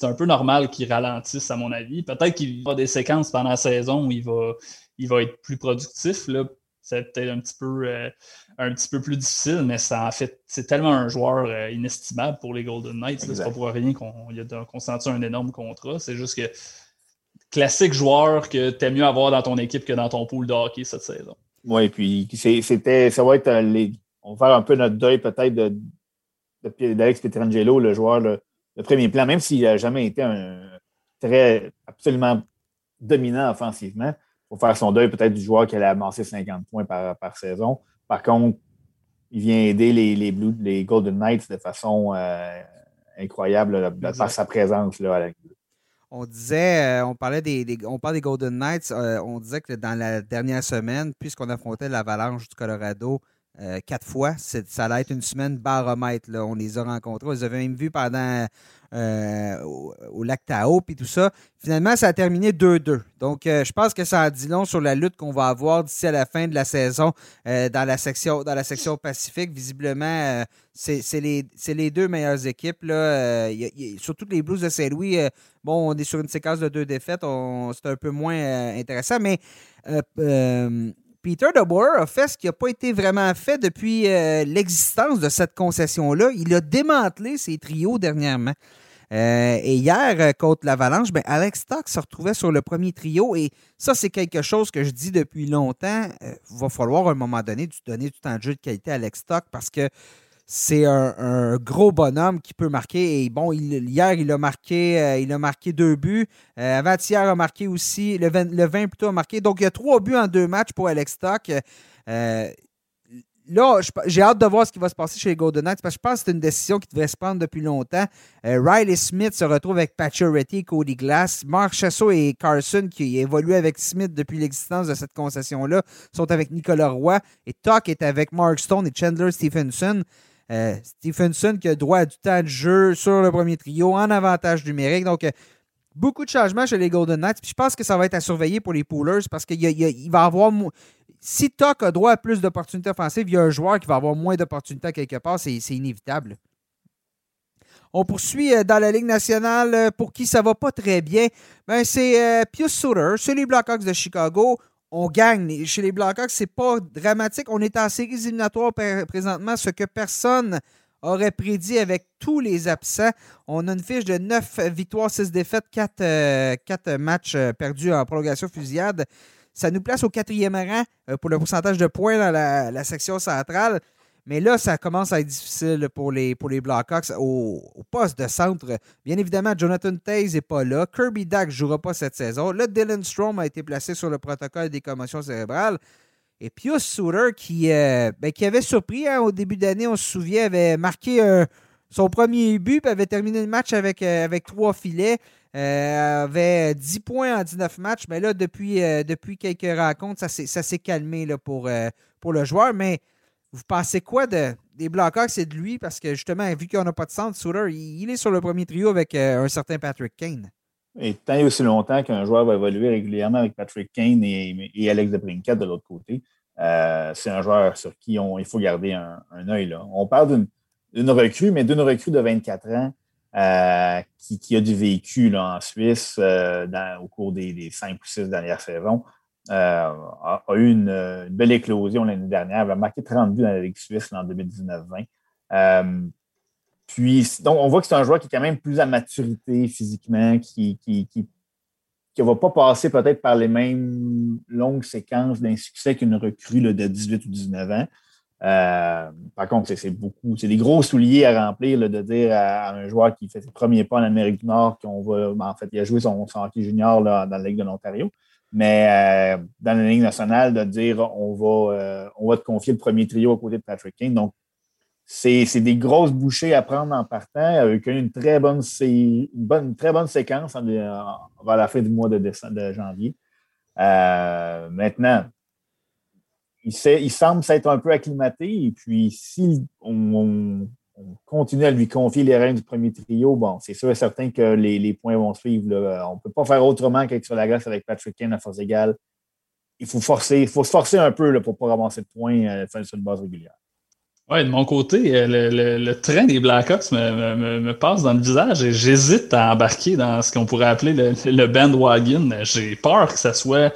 B: un, un, peu normal qu'il ralentisse, à mon avis. Peut-être qu'il va des séquences pendant la saison où il va, il va être plus productif. Là c'est peut-être un petit peu euh, un petit peu plus difficile, mais ça en fait, c'est tellement un joueur euh, inestimable pour les Golden Knights. C'est pas pour rien qu'on qu sentit un énorme contrat. C'est juste que classique joueur que tu aimes mieux avoir dans ton équipe que dans ton pool de hockey cette saison.
C: Oui, puis c'était. Ça va être les, on va faire un peu notre deuil peut-être de, d'Alex Pietrangelo, le joueur de, premier plan, même s'il n'a jamais été un très absolument dominant offensivement. Il faut faire son deuil peut-être du joueur qui allait amasser 50 points par, par saison. Par contre, il vient aider les, les, les Golden Knights de façon euh, incroyable par sa présence là, à la
A: on disait, euh, on parlait des, on parle des Golden Knights, euh, on disait que dans la dernière semaine, puisqu'on affrontait l'Avalanche du Colorado quatre fois, ça allait être une semaine baromètre. Là. On les a rencontrés, on les avait même vus pendant euh, au, lac Tao, puis tout ça. Finalement, ça a terminé 2-2. Donc, euh, je pense que ça a dit long sur la lutte qu'on va avoir d'ici à la fin de la saison euh, dans, la section, dans la section Pacifique. Visiblement, c'est les, les, deux meilleures équipes. Là. surtout les Blues de Saint-Louis, bon, on est sur une séquence de deux défaites. C'est un peu moins intéressant, mais Peter DeBoer a fait ce qui n'a pas été vraiment fait depuis l'existence de cette concession-là. Il a démantelé ses trios dernièrement. Euh, et hier, euh, contre l'Avalanche, ben, Alex Stock se retrouvait sur le premier trio. Et ça, c'est quelque chose que je dis depuis longtemps. Il euh, va falloir à un moment donné donner du temps de jeu de qualité à Alex Stock parce que c'est un, gros bonhomme qui peut marquer. Et bon, hier, il a marqué, il a marqué deux buts. Avant-hier, a marqué aussi, le 20, le 20 plutôt a marqué. Donc, il y a trois buts en deux matchs pour Alex Stock là, j'ai hâte de voir ce qui va se passer chez les Golden Knights parce que je pense que c'est une décision qui devrait se prendre depuis longtemps. Euh, Riley Smith se retrouve avec Pacioretty et Cody Glass. Mark Chassot et Carson, qui évoluent avec Smith depuis l'existence de cette concession-là, sont avec Nicolas Roy. Et Tuck est avec Mark Stone et Chandler Stephenson. Euh, Stephenson qui a droit à du temps de jeu sur le premier trio en avantage numérique. Donc, euh, beaucoup de changements chez les Golden Knights. Puis je pense que ça va être à surveiller pour les poolers parce qu'il va y avoir si Toc a droit à plus d'opportunités offensives, il y a un joueur qui va avoir moins d'opportunités quelque part. C'est inévitable. On poursuit euh, dans la Ligue nationale euh, pour qui ça va pas très bien. Ben, c'est euh, Pius Sutter, chez les Blackhawks de Chicago. On gagne. Chez les Blackhawks, c'est pas dramatique. On est en séries éliminatoires présentement, ce que personne aurait prédit avec tous les absents. On a une fiche de 9 victoires, 6 défaites, 4, 4 matchs perdus en prolongation fusillade. Ça nous place au quatrième rang euh, pour le pourcentage de points dans la, section centrale. Mais là, ça commence à être difficile pour les, pour les Blackhawks au, poste de centre. Bien évidemment, Jonathan Taze n'est pas là. Kirby Dack ne jouera pas cette saison. Là, Dylan Strom a été placé sur le protocole des commotions cérébrales. Et Pius Souter, qui, euh, ben, qui avait surpris hein, au début d'année, on se souvient, avait marqué son premier but avait terminé le match avec, euh, avec trois filets. Euh, avait 10 points en 19 matchs, mais là, depuis, euh, depuis quelques rencontres, ça s'est calmé là, pour, pour le joueur. Mais vous pensez quoi de, des Blackhawks et de lui? Parce que justement, vu qu'on n'a pas de centre, Souter, il, est sur le premier trio avec un certain Patrick Kane.
C: Et tant et aussi longtemps qu'un joueur va évoluer régulièrement avec Patrick Kane et, et Alex Debrincat de l'autre côté, c'est un joueur sur qui il faut garder un œil. On parle d'une recrue, mais d'une recrue de 24 ans euh, qui, a du vécu en Suisse euh, au cours des, cinq ou six dernières saisons, euh, a, eu une, belle éclosion l'année dernière. Elle a marqué 30 buts dans la Ligue suisse en 2019-20. puis, donc, on voit que c'est un joueur qui est quand même plus à maturité physiquement, qui ne va pas passer peut-être par les mêmes longues séquences d'insuccès qu'une recrue de 18 ou 19 ans. Euh, par contre, c'est beaucoup, c'est des gros souliers à remplir de dire à, un joueur qui fait ses premiers pas en Amérique du Nord qu'on va, ben, en fait, il a joué son, hockey junior dans la Ligue de l'Ontario, mais euh, dans la Ligue nationale, de dire on va, euh, on va te confier le premier trio à côté de Patrick King. Donc, c'est des grosses bouchées à prendre en partant avec une très bonne, une très bonne séquence vers la fin du mois de, décembre, de janvier. maintenant, il, semble s'être un peu acclimaté. Et puis, si on, continue à lui confier les rênes du premier trio, bon, c'est sûr et certain que les, points vont suivre. On ne peut pas faire autrement qu'être sur la glace avec Patrick Kane à force égale. Il faut forcer, il faut se forcer un peu là, pour pas ramasser de points euh, sur une base régulière.
B: Oui, de mon côté, euh, le, train des Blackhawks me, me, passe dans le visage et j'hésite à embarquer dans ce qu'on pourrait appeler le, le bandwagon. J'ai peur que ça soit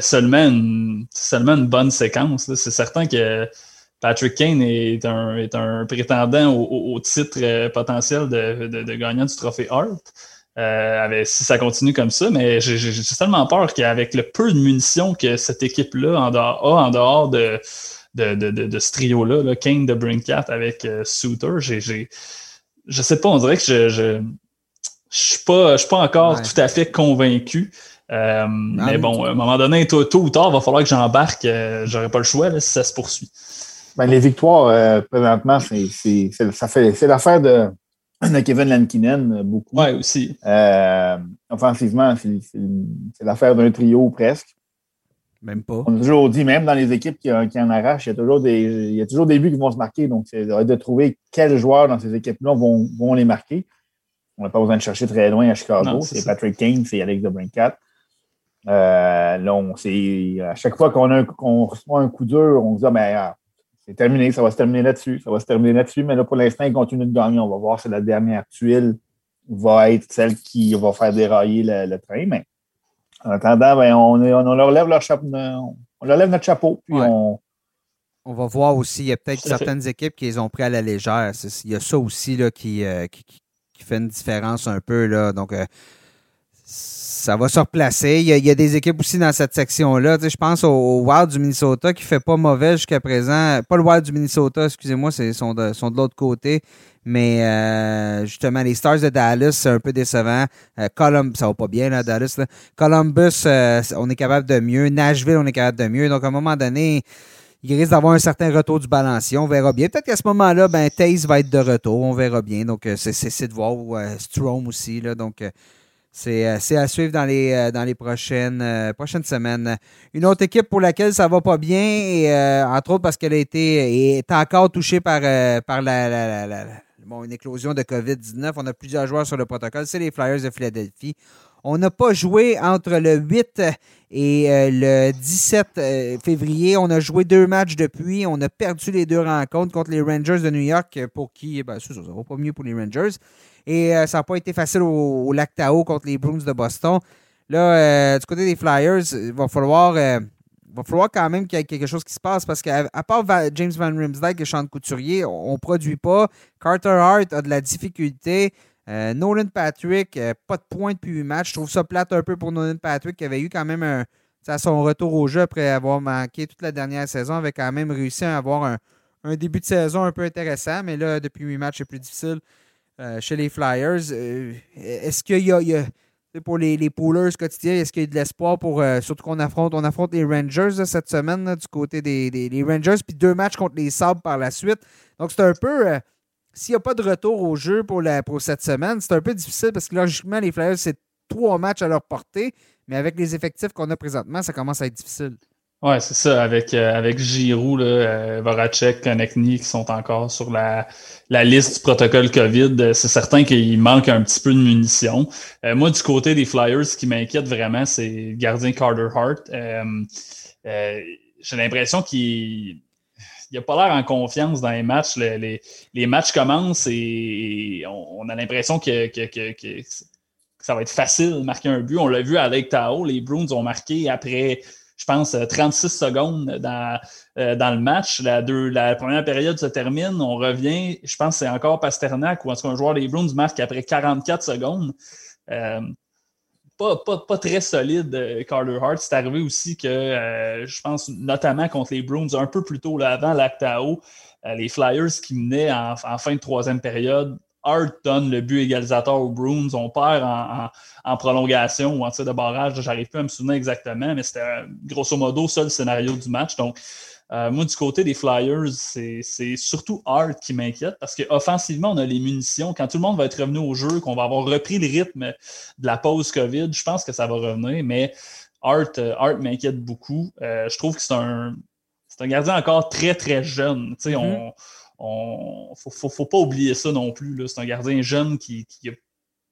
B: seulement, une, seulement une bonne séquence. C'est certain que Patrick Kane est un, est un prétendant au, titre potentiel de, de, gagnant du trophée Hart. si ça continue comme ça, mais j'ai tellement peur qu'avec le peu de munitions que cette équipe-là a en dehors de, de, de, ce trio-là, Kane de Brinkat avec euh, Souter. J'ai, je sais pas, on dirait que je je, je suis pas, pas encore tout à fait convaincu. Euh, mais bon, à un moment donné, tôt, ou tard, il va falloir que j'embarque. Euh, j'aurai pas le choix si ça se poursuit.
C: Ben, les victoires, présentement, c'est, ça fait, c'est l'affaire de, Kevin Lankinen, beaucoup.
B: Oui, aussi.
C: offensivement, c'est, l'affaire d'un trio presque.
A: Même pas.
C: On a toujours dit, même dans les équipes qui, en arrachent, il y, a toujours des, il y a toujours des buts qui vont se marquer. Donc, c'est de trouver quels joueurs dans ces équipes-là vont, vont les marquer. On n'a pas besoin de chercher très loin à Chicago. C'est Patrick Kane, c'est Alex DeBrincat. Euh, là, à chaque fois qu'on reçoit un coup dur, on se dit ah, ben, ah, c'est terminé, ça va se terminer là-dessus, ça va se terminer là-dessus. Mais là, pour l'instant, il continue de gagner. On va voir si la dernière tuile va être celle qui va faire dérailler le, le train. Mais en attendant, ben, on, on, leur lève leur chapeau, on leur lève notre chapeau, puis on.
A: On va voir aussi, il y a peut-être certaines équipes qui les ont pris à la légère. Il y a ça aussi là, qui, euh, qui, fait une différence un peu. Là. Donc, euh, ça va se replacer. Il y, a, des équipes aussi dans cette section-là. je pense au, Wild du Minnesota qui fait pas mauvais jusqu'à présent. Pas le Wild du Minnesota, excusez-moi, ils sont de, sont de l'autre côté. Mais euh, justement, les Stars de Dallas, c'est un peu décevant. Euh, Columbus, ça va pas bien, là, Dallas. Columbus, euh, on est capable de mieux. Nashville, on est capable de mieux. Donc, à un moment donné, il risque d'avoir un certain retour du balancier. On verra bien. Peut-être qu'à ce moment-là, ben, Taze va être de retour. On verra bien. Donc, c'est de voir. Strom aussi. Là, donc, c'est à suivre dans les, dans les prochaines, prochaines semaines. Une autre équipe pour laquelle ça va pas bien, et, entre autres parce qu'elle a été est encore touchée par, par la, la bon, une éclosion de COVID-19. On a plusieurs joueurs sur le protocole. C'est les Flyers de Philadelphie. On n'a pas joué entre le 8 et euh, le 17 euh, février. On a joué deux matchs depuis. On a perdu les deux rencontres contre les Rangers de New York, pour qui, ben, ça, ne va pas mieux pour les Rangers. Et euh, ça n'a pas été facile au, au, Lac Tao contre les Bruins de Boston. Là, du côté des Flyers, il va falloir va falloir quand même qu'il y ait quelque chose qui se passe parce qu'à part James Van Rimsdijk et Sean Couturier, on ne produit pas. Carter Hart a de la difficulté. Euh, Nolan Patrick, euh, pas de points depuis 8 matchs. Je trouve ça plate un peu pour Nolan Patrick qui avait eu quand même son retour au jeu après avoir manqué toute la dernière saison, avait quand même réussi à avoir un, début de saison un peu intéressant, mais là, depuis 8 matchs, c'est plus difficile euh, chez les Flyers. Est-ce qu'il y a pour les, les poolers quotidiens, est-ce qu'il y a de l'espoir pour. Surtout qu'on affronte, on affronte les Rangers cette semaine du côté des, Rangers, puis deux matchs contre les Sabres par la suite. Donc c'est un peu. S'il n'y a pas de retour au jeu pour, cette semaine, c'est un peu difficile parce que logiquement, les Flyers, c'est trois matchs à leur portée, mais avec les effectifs qu'on a présentement, ça commence à être difficile.
B: Oui, c'est ça. Avec, euh, avec Giroud, euh, Voracek, Konechny qui sont encore sur la, liste du protocole COVID, euh, c'est certain qu'il manque un petit peu de munitions. moi, du côté des Flyers, ce qui m'inquiète vraiment, c'est le gardien Carter Hart. J'ai l'impression qu'il n'a pas l'air en confiance dans les matchs. Les, les, matchs commencent et on, a l'impression que, que, que, que, ça va être facile de marquer un but. On l'a vu avec Tao. Les Bruins ont marqué après je pense, 36 euh, secondes dans, euh, dans le match. La, deux, la première période se termine, on revient. Je pense que c'est encore Pasternak ou en tout cas un joueur des Bruins marque après 44 secondes. Euh, pas, très solide, Carter Hart. C'est arrivé aussi que, je pense, notamment contre les Bruins, un peu plus tôt là, avant l'Actao, les Flyers qui menaient en, fin de troisième période Hart donne le but égalisateur aux Bruins. On perd en, prolongation ou en tir de barrage. J'arrive plus à me souvenir exactement, mais c'était euh, grosso modo ça le scénario du match. Donc, euh, moi, du côté des Flyers, c'est surtout Hart qui m'inquiète parce qu'offensivement, on a les munitions. Quand tout le monde va être revenu au jeu, qu'on va avoir repris le rythme de la pause COVID, je pense que ça va revenir. Mais Hart, euh, m'inquiète beaucoup. je trouve que c'est un, un gardien encore très, très jeune. Sais, on mm-hmm on faut, faut, pas oublier ça non plus. C'est un gardien jeune qui, qui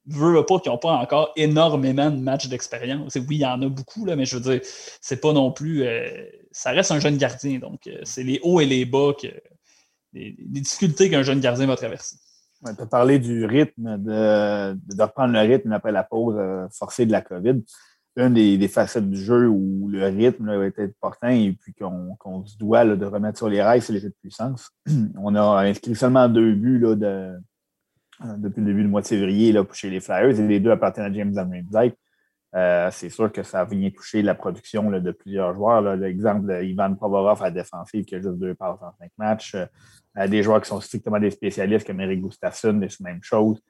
B: veut pas, qui n'a pas encore énormément de matchs d'expérience. Oui, il y en a beaucoup, là, mais je veux dire, c'est pas non plus. Euh, ça reste un jeune gardien. Donc, euh, c'est les hauts et les bas, que, les, difficultés qu'un jeune gardien va traverser.
C: tu as parlé du rythme, de, reprendre le rythme après la pause euh, forcée de la COVID. une des, facettes du jeu où le rythme va être important et puis qu'on se doit de remettre sur les rails, c'est l'effet de puissance. On a inscrit seulement deux buts là, de, depuis le début du mois de février là, chez les Flyers et les deux appartiennent à James Van euh, c'est sûr que ça vient toucher la production de plusieurs joueurs. L'exemple d'Ivan Provorov à défensive qui a juste deux passes en cinq matchs. Euh, des joueurs qui sont strictement des spécialistes comme Eric Gustafsson, c'est la même chose.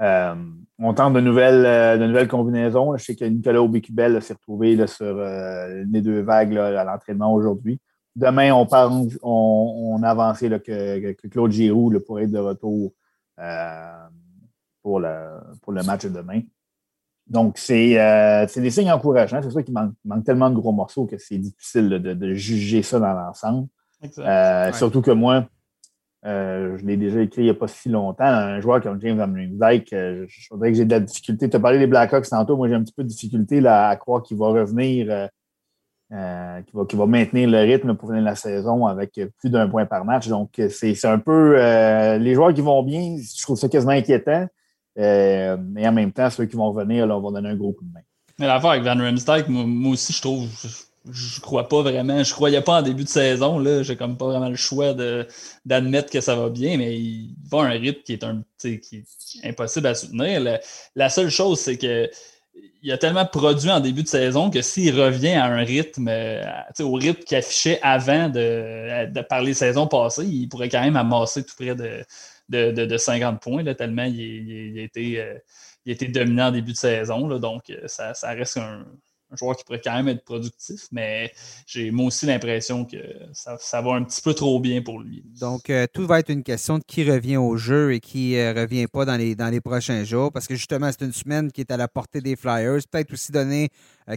C: Euh, on tente de nouvelles, de nouvelles combinaisons. Je sais que Nicolas Aubécubel s'est retrouvé sur les deux vagues à l'entraînement aujourd'hui. Demain, on, a avancé que, Claude Giroux pourrait être de retour pour, le, pour le match de demain. Donc, euh, c'est des signes encourageants. C'est sûr qu'il manque, manque, tellement de gros morceaux que c'est difficile de, juger ça dans l'ensemble. Euh, surtout que moi, euh, je l'ai déjà écrit il n'y a pas si longtemps, un joueur comme James Van Dyke, je voudrais que j'ai de la difficulté. Tu as parlé des Blackhawks tantôt, moi j'ai un petit peu de difficulté là, à croire qu'il va revenir, qu'il va, va, maintenir le rythme pour finir la saison avec plus d'un point par match. Donc, c'est un peu les joueurs qui vont bien, je trouve ça quasiment inquiétant. Euh, mais en même temps, ceux qui vont venir, là, on va donner un gros coup de main.
B: Mais l'affaire avec Van Riemsdyk, moi, aussi, je trouve, je, ne crois pas vraiment. Je croyais pas en début de saison. Là, j'ai comme pas vraiment le choix d'admettre que ça va bien, mais il va à un rythme qui est un qui impossible à soutenir. La, seule chose, c'est que il a tellement produit en début de saison que s'il revient à un rythme, euh, au rythme qu'il affichait avant de, de, par les saisons passées, il pourrait quand même amasser tout près de, de, 50 points, là, tellement il, a été, euh, il, dominant en début de saison. Là, donc, euh, ça, reste un, joueur qui pourrait quand même être productif, mais j'ai moi aussi l'impression que ça, va un petit peu trop bien pour lui.
A: Donc, euh, tout va être une question de qui revient au jeu et qui ne revient pas dans les, dans les prochains jours, parce que justement, c'est une semaine qui est à la portée des Flyers. Peut-être aussi donner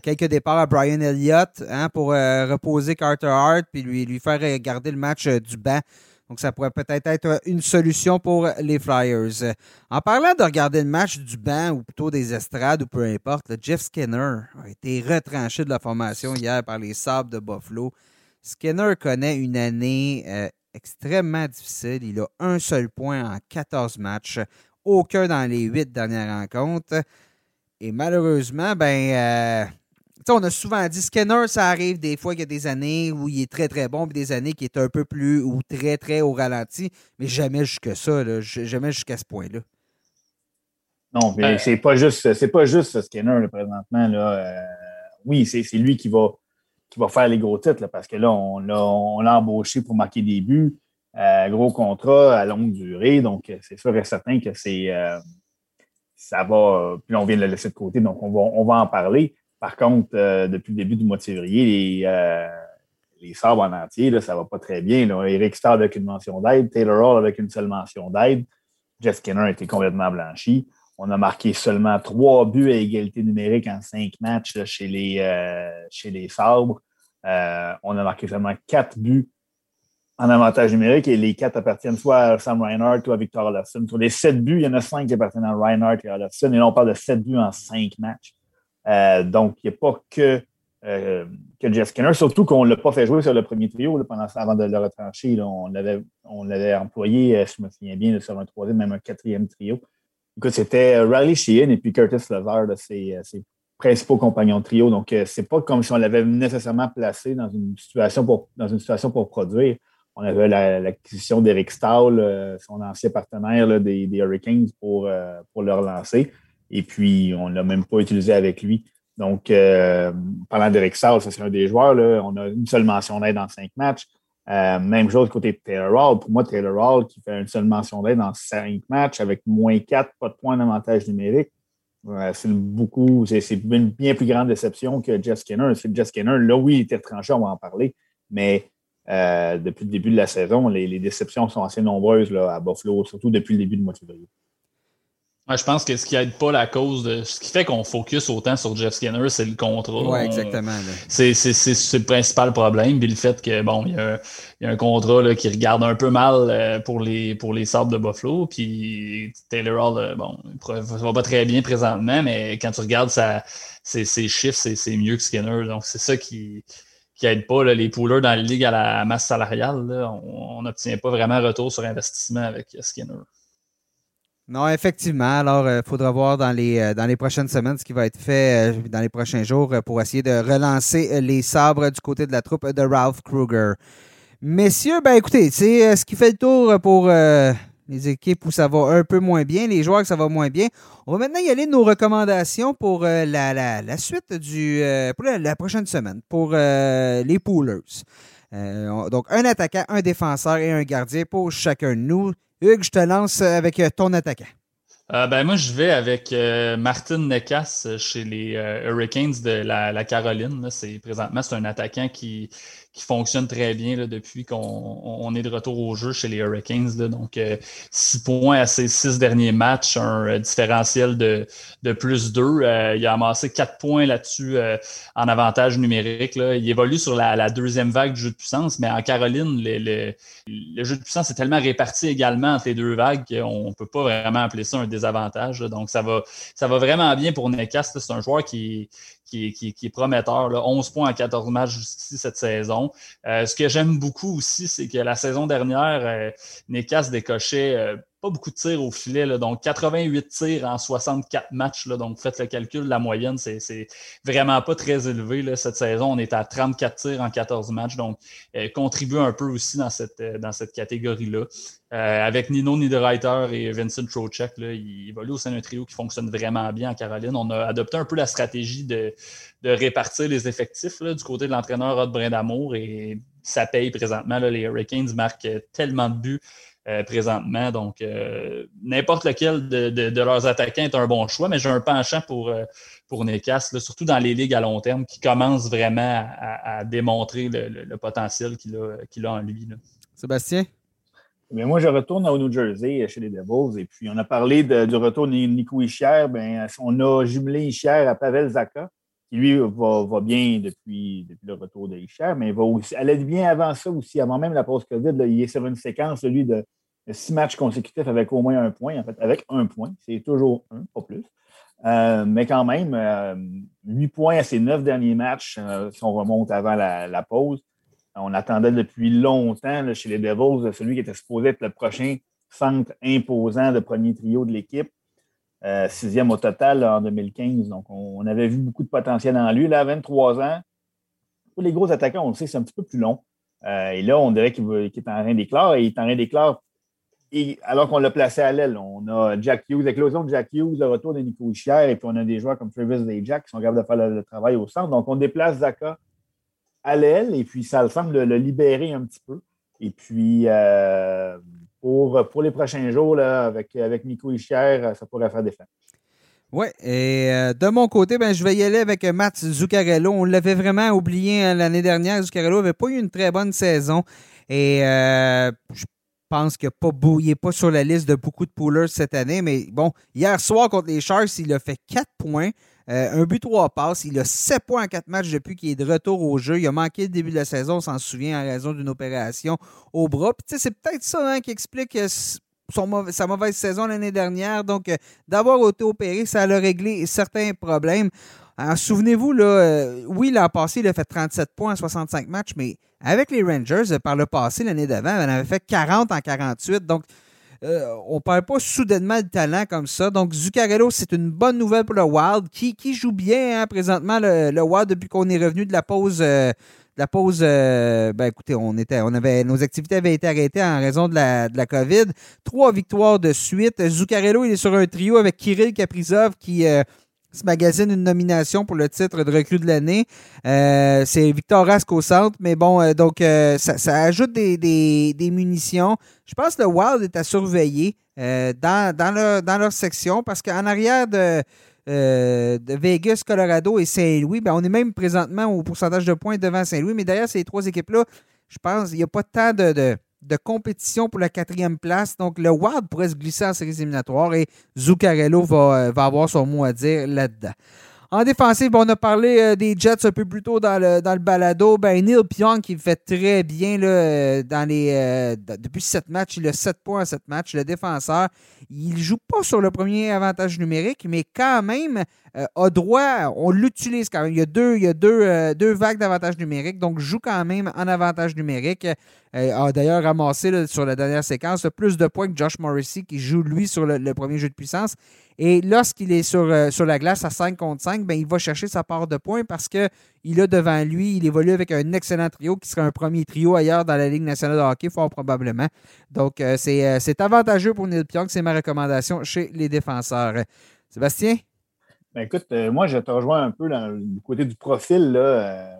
A: quelques départs à Brian Elliott hein, pour reposer Carter Hart puis lui, lui faire garder le match du banc. Donc, ça pourrait peut-être être une solution pour les Flyers. En parlant de regarder le match du banc ou plutôt des estrades ou peu importe, Jeff Skinner a été retranché de la formation hier par les Sabres de Buffalo. Skinner connaît une année euh, extrêmement difficile. Il a un seul point en 14 matchs, aucun dans les huit dernières rencontres. Et malheureusement, ben, euh, on a souvent dit Skinner, ça arrive des fois qu'il y a des années où il est très très bon, puis des années qui est un peu plus ou très très au ralenti, mais jamais jusque ça, jamais jusqu'à ce point-là.
C: Non, mais c'est pas juste c'est pas juste Skinner présentement. Là. Euh, oui, c'est lui qui va, qui va faire les gros titres parce que là, on l'a embauché pour marquer des buts. Euh, gros contrat à longue durée, donc c'est sûr et certain que c'est euh, ça va. Puis on vient de le laisser de côté, donc on va, on va en parler. Par contre, euh, depuis le début du mois de février, les, euh, sabres en entier, là, ça ne va pas très bien. Eric Starr avec une mention d'aide, Taylor Hall avec une seule mention d'aide. Jeff Skinner a été complètement blanchi. On a marqué seulement trois buts à égalité numérique en cinq matchs chez, les, euh, chez les sabres. on a marqué seulement quatre buts en avantage numérique et les quatre appartiennent soit à Sam Reinhardt ou à Victor Olofsson. Sur les sept buts, il y en a cinq qui appartiennent à Reinhardt et à Olofsson. Et là, on parle de sept buts en cinq matchs. Euh, donc, il n'y a pas que, euh, que Jeff Skinner, surtout qu'on ne l'a pas fait jouer sur le premier trio avant de le retrancher. on l'avait employé, euh, je me souviens bien, sur un troisième, même un quatrième trio. Écoute, c'était Riley Sheehan et puis Curtis Lever, ses, principaux compagnons de trio. Donc, c'est pas comme si on l'avait nécessairement placé dans une situation pour, dans une situation pour produire. On avait l'acquisition d'Eric Stahl, son ancien partenaire des, Hurricanes, pour, pour le relancer. Et puis, on ne l'a même pas utilisé avec lui. Donc, euh, parlant d'Eric Saul, ça c'est un des joueurs. On a une seule mention d'aide dans cinq matchs. Euh, même chose côté Taylor Hall. Pour moi, Taylor Hall qui fait une seule mention d'aide dans cinq matchs avec moins quatre, pas de points d'avantage numérique. c'est beaucoup, c'est une bien plus grande déception que Jeff Skinner. C'est Jeff Skinner, là, oui, il était tranché, on va en parler, mais euh, depuis le début de la saison, les, déceptions sont assez nombreuses à Buffalo, surtout depuis le début du mois de février
B: je pense que ce qui aide pas la cause de ce qui fait qu'on focus autant sur Jeff Skinner, c'est le contrat.
A: Oui, exactement.
B: C'est le principal problème. Puis le fait que bon, il y a, y a un contrat là, qui regarde un peu mal euh, pour les pour les Sabres de Buffalo. Puis Taylor Hall, euh, bon, ça va pas très bien présentement, mais quand tu regardes ça, ses, chiffres, c'est mieux que Skinner. Donc c'est ça qui qui aide pas les poolers dans la ligue à la masse salariale. on n'obtient pas vraiment retour sur investissement avec Skinner.
A: Non, effectivement. Alors, il faudra voir dans les, dans les prochaines semaines ce qui va être fait dans les prochains jours pour essayer de relancer les sabres du côté de la troupe de Ralph Kruger. Messieurs, ben écoutez, c'est ce qui fait le tour pour les équipes où ça va un peu moins bien, les joueurs que ça va moins bien. On va maintenant y aller nos recommandations pour euh, la, suite du euh, pour la, prochaine semaine, pour euh, les poolers. donc, un attaquant, un défenseur et un gardien pour chacun de nous. Hugues, je te lance avec ton attaquant.
B: ben moi, je vais avec Martin Nekas chez les Hurricanes de la, Caroline. C'est présentement c'est un attaquant qui qui fonctionne très bien là, depuis qu'on est de retour au jeu chez les Hurricanes. Là. Donc, euh, six points à ses six derniers matchs, un euh, différentiel de, de plus deux. Euh, il a amassé quatre points là-dessus en avantage numérique. Là. Il évolue sur la, la, deuxième vague du jeu de puissance, mais en Caroline, le, le, le, jeu de puissance est tellement réparti également entre les deux vagues qu'on ne peut pas vraiment appeler ça un désavantage. Donc, ça va, ça va vraiment bien pour Nekas. C'est un joueur qui, qui, est prometteur. Là. 11 points en 14 matchs jusqu'ici cette saison. Euh, ce que j'aime beaucoup aussi, c'est que la saison dernière, euh, Nekas décochait euh, pas beaucoup de tirs au filet, donc 88 tirs en 64 matchs. Là, donc faites le calcul, la moyenne, c'est vraiment pas très élevé. Là, cette saison, on est à 34 tirs en 14 matchs, donc euh, contribue un peu aussi dans cette, euh, dans cette catégorie-là. Euh, avec Nino Niederreiter et Vincent Trocek, là, il évolue au sein d'un trio qui fonctionne vraiment bien en Caroline. On a adopté un peu la stratégie de, de répartir les effectifs là, du côté de l'entraîneur Rod Brindamour et ça paye présentement. Là, les Hurricanes marquent tellement de buts euh, présentement. Donc, euh, n'importe lequel de, leurs attaquants est un bon choix, mais j'ai un penchant pour, euh, pour Necas, surtout dans les ligues à long terme, qui commencent vraiment à, démontrer le, potentiel qu'il a, a, en lui.
A: Sébastien?
C: Mais moi, je retourne au New Jersey chez les Devils. Et puis, on a parlé du retour de Nico Ischier. Ben, on a jumelé Ischier à Pavel Zaka, lui va, bien depuis, le retour de Ischier, mais il va aussi, elle est bien avant ça aussi, avant même la pause COVID. il est sur une séquence, lui, de six matchs consécutifs avec au moins un point, en fait, avec un point. C'est toujours un, pas plus. Euh, mais quand même, euh, huit points à ses neuf derniers matchs, euh, si on remonte avant la, pause. On attendait depuis longtemps chez les Devils celui qui était supposé être le prochain centre imposant de premier trio de l'équipe. Sixième au total en 2015. Donc, on, avait vu beaucoup de potentiel en lui. Là, à 23 ans, pour les gros attaquants, on le sait, c'est un petit peu plus long. et là, on dirait qu'il est en train d'éclore. Et il est en train d'éclore alors qu'on l'a placé à l'aile, on a Jack Hughes, l'éclosion de Jack Hughes, le retour de Nico Ischier, et puis on a des joueurs comme Travis et Jack qui sont capables de faire le, travail au centre. Donc, on déplace Zaka à l'aile, et puis ça semble le, le libérer un petit peu. Et puis, euh, pour, pour les prochains jours, là, avec, avec Nico Ischier, ça pourrait faire des fins.
A: Oui, et euh, de mon côté, ben, je vais y aller avec Matt Zuccarello. On l'avait vraiment oublié hein, l'année dernière. Zuccarello n'avait pas eu une très bonne saison. Et euh, je pense qu'il n'est pas, sur la liste de beaucoup de poolers cette année. Mais bon, hier soir contre les Sharks, il a fait 4 points. Euh, un but, trois passes. Il a 7 points en 4 matchs depuis qu'il est de retour au jeu. Il a manqué le début de la saison, on s'en souvient, en raison d'une opération au bras. c'est peut-être ça hein, qui explique euh, sa mauvaise saison l'année dernière. Donc, euh, d'avoir été opéré, ça a réglé certains problèmes. Souvenez-vous, là, oui, l'an passé, il a fait 37 points en 65 matchs, mais avec les Rangers, par le passé, l'année d'avant, on avait fait 40 en 48. Donc, euh, on parle pas soudainement de talent comme ça. Donc, Zuccarello, c'est une bonne nouvelle pour le Wild, qui, joue bien hein, présentement, le, Wild, depuis qu'on est revenu de la pause. Euh, la pause, ben écoutez, on était, on avait, nos activités avaient été arrêtées en raison de la, de la COVID. Trois victoires de suite. Zuccarello, il est sur un trio avec Kirill Kaprizov qui ce magazine une nomination pour le titre de recrue de l'année. Euh, c'est Victor Rask au centre, mais bon, euh, donc euh, ça, ajoute des, munitions. Je pense que le Wild est à surveiller dans, dans, leur, section parce qu'en arrière de, de, Vegas, Colorado et Saint-Louis, ben, on est même présentement au pourcentage de points devant Saint-Louis, mais derrière ces trois équipes-là, je pense qu'il n'y a pas tant de compétition pour la quatrième place. Donc, le Wild pourrait se glisser en séries éliminatoires et Zuccarello va, euh, va avoir son mot à dire là-dedans. En défensive, on a parlé euh, des Jets un peu plus tôt dans le, dans le balado. Ben, Neil Pionk, qui fait très bien là, euh, dans les, depuis sept matchs. Il a sept points à sept matchs. Le défenseur, il ne joue pas sur le premier avantage numérique, mais quand même, a droit, on l'utilise quand même. Il y a deux, il y a deux, deux vagues d'avantage numérique, donc joue quand même en avantage numérique. a d'ailleurs ramassé sur la dernière séquence plus de points que Josh Morrissey qui joue lui sur le, premier jeu de puissance. Et lorsqu'il est sur, la glace à 5 contre 5, ben, il va chercher sa part de points parce qu'il a devant lui, il évolue avec un excellent trio qui serait un premier trio ailleurs dans la Ligue nationale de hockey, fort probablement. Donc, c'est avantageux pour Neil Pionk, c'est ma recommandation chez les défenseurs. Sébastien?
C: Ben écoute, euh, moi, je te rejoins un peu dans le côté du profil. Là, euh,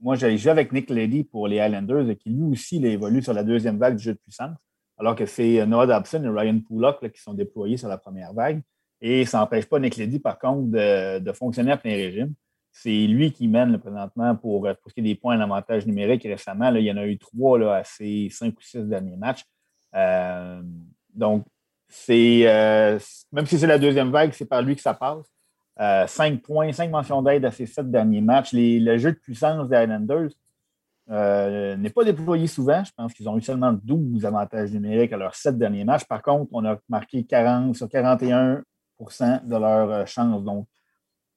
C: moi, j'ai joué avec Nick Lady pour les Islanders, qui lui aussi il évolue sur la deuxième vague du jeu de puissance, alors que c'est euh, Noah Dobson et Ryan Pullock qui sont déployés sur la première vague. Et ça n'empêche pas Nick Lady, par contre, de, fonctionner à plein régime. C'est lui qui mène présentement pour, pour ce qui est des points d'avantage numérique récemment. il y en a eu trois là, à ses cinq ou six derniers matchs. donc, c'est même si c'est la deuxième vague, c'est par lui que ça passe. Euh, cinq points, cinq mentions d'aide à ces sept derniers matchs. le jeu de puissance des Islanders euh, n'est pas déployé souvent. Je pense qu'ils ont eu seulement 12 avantages numériques à leurs sept derniers matchs. Par contre, on a marqué 40 sur 41% de leurs euh, chances. Donc,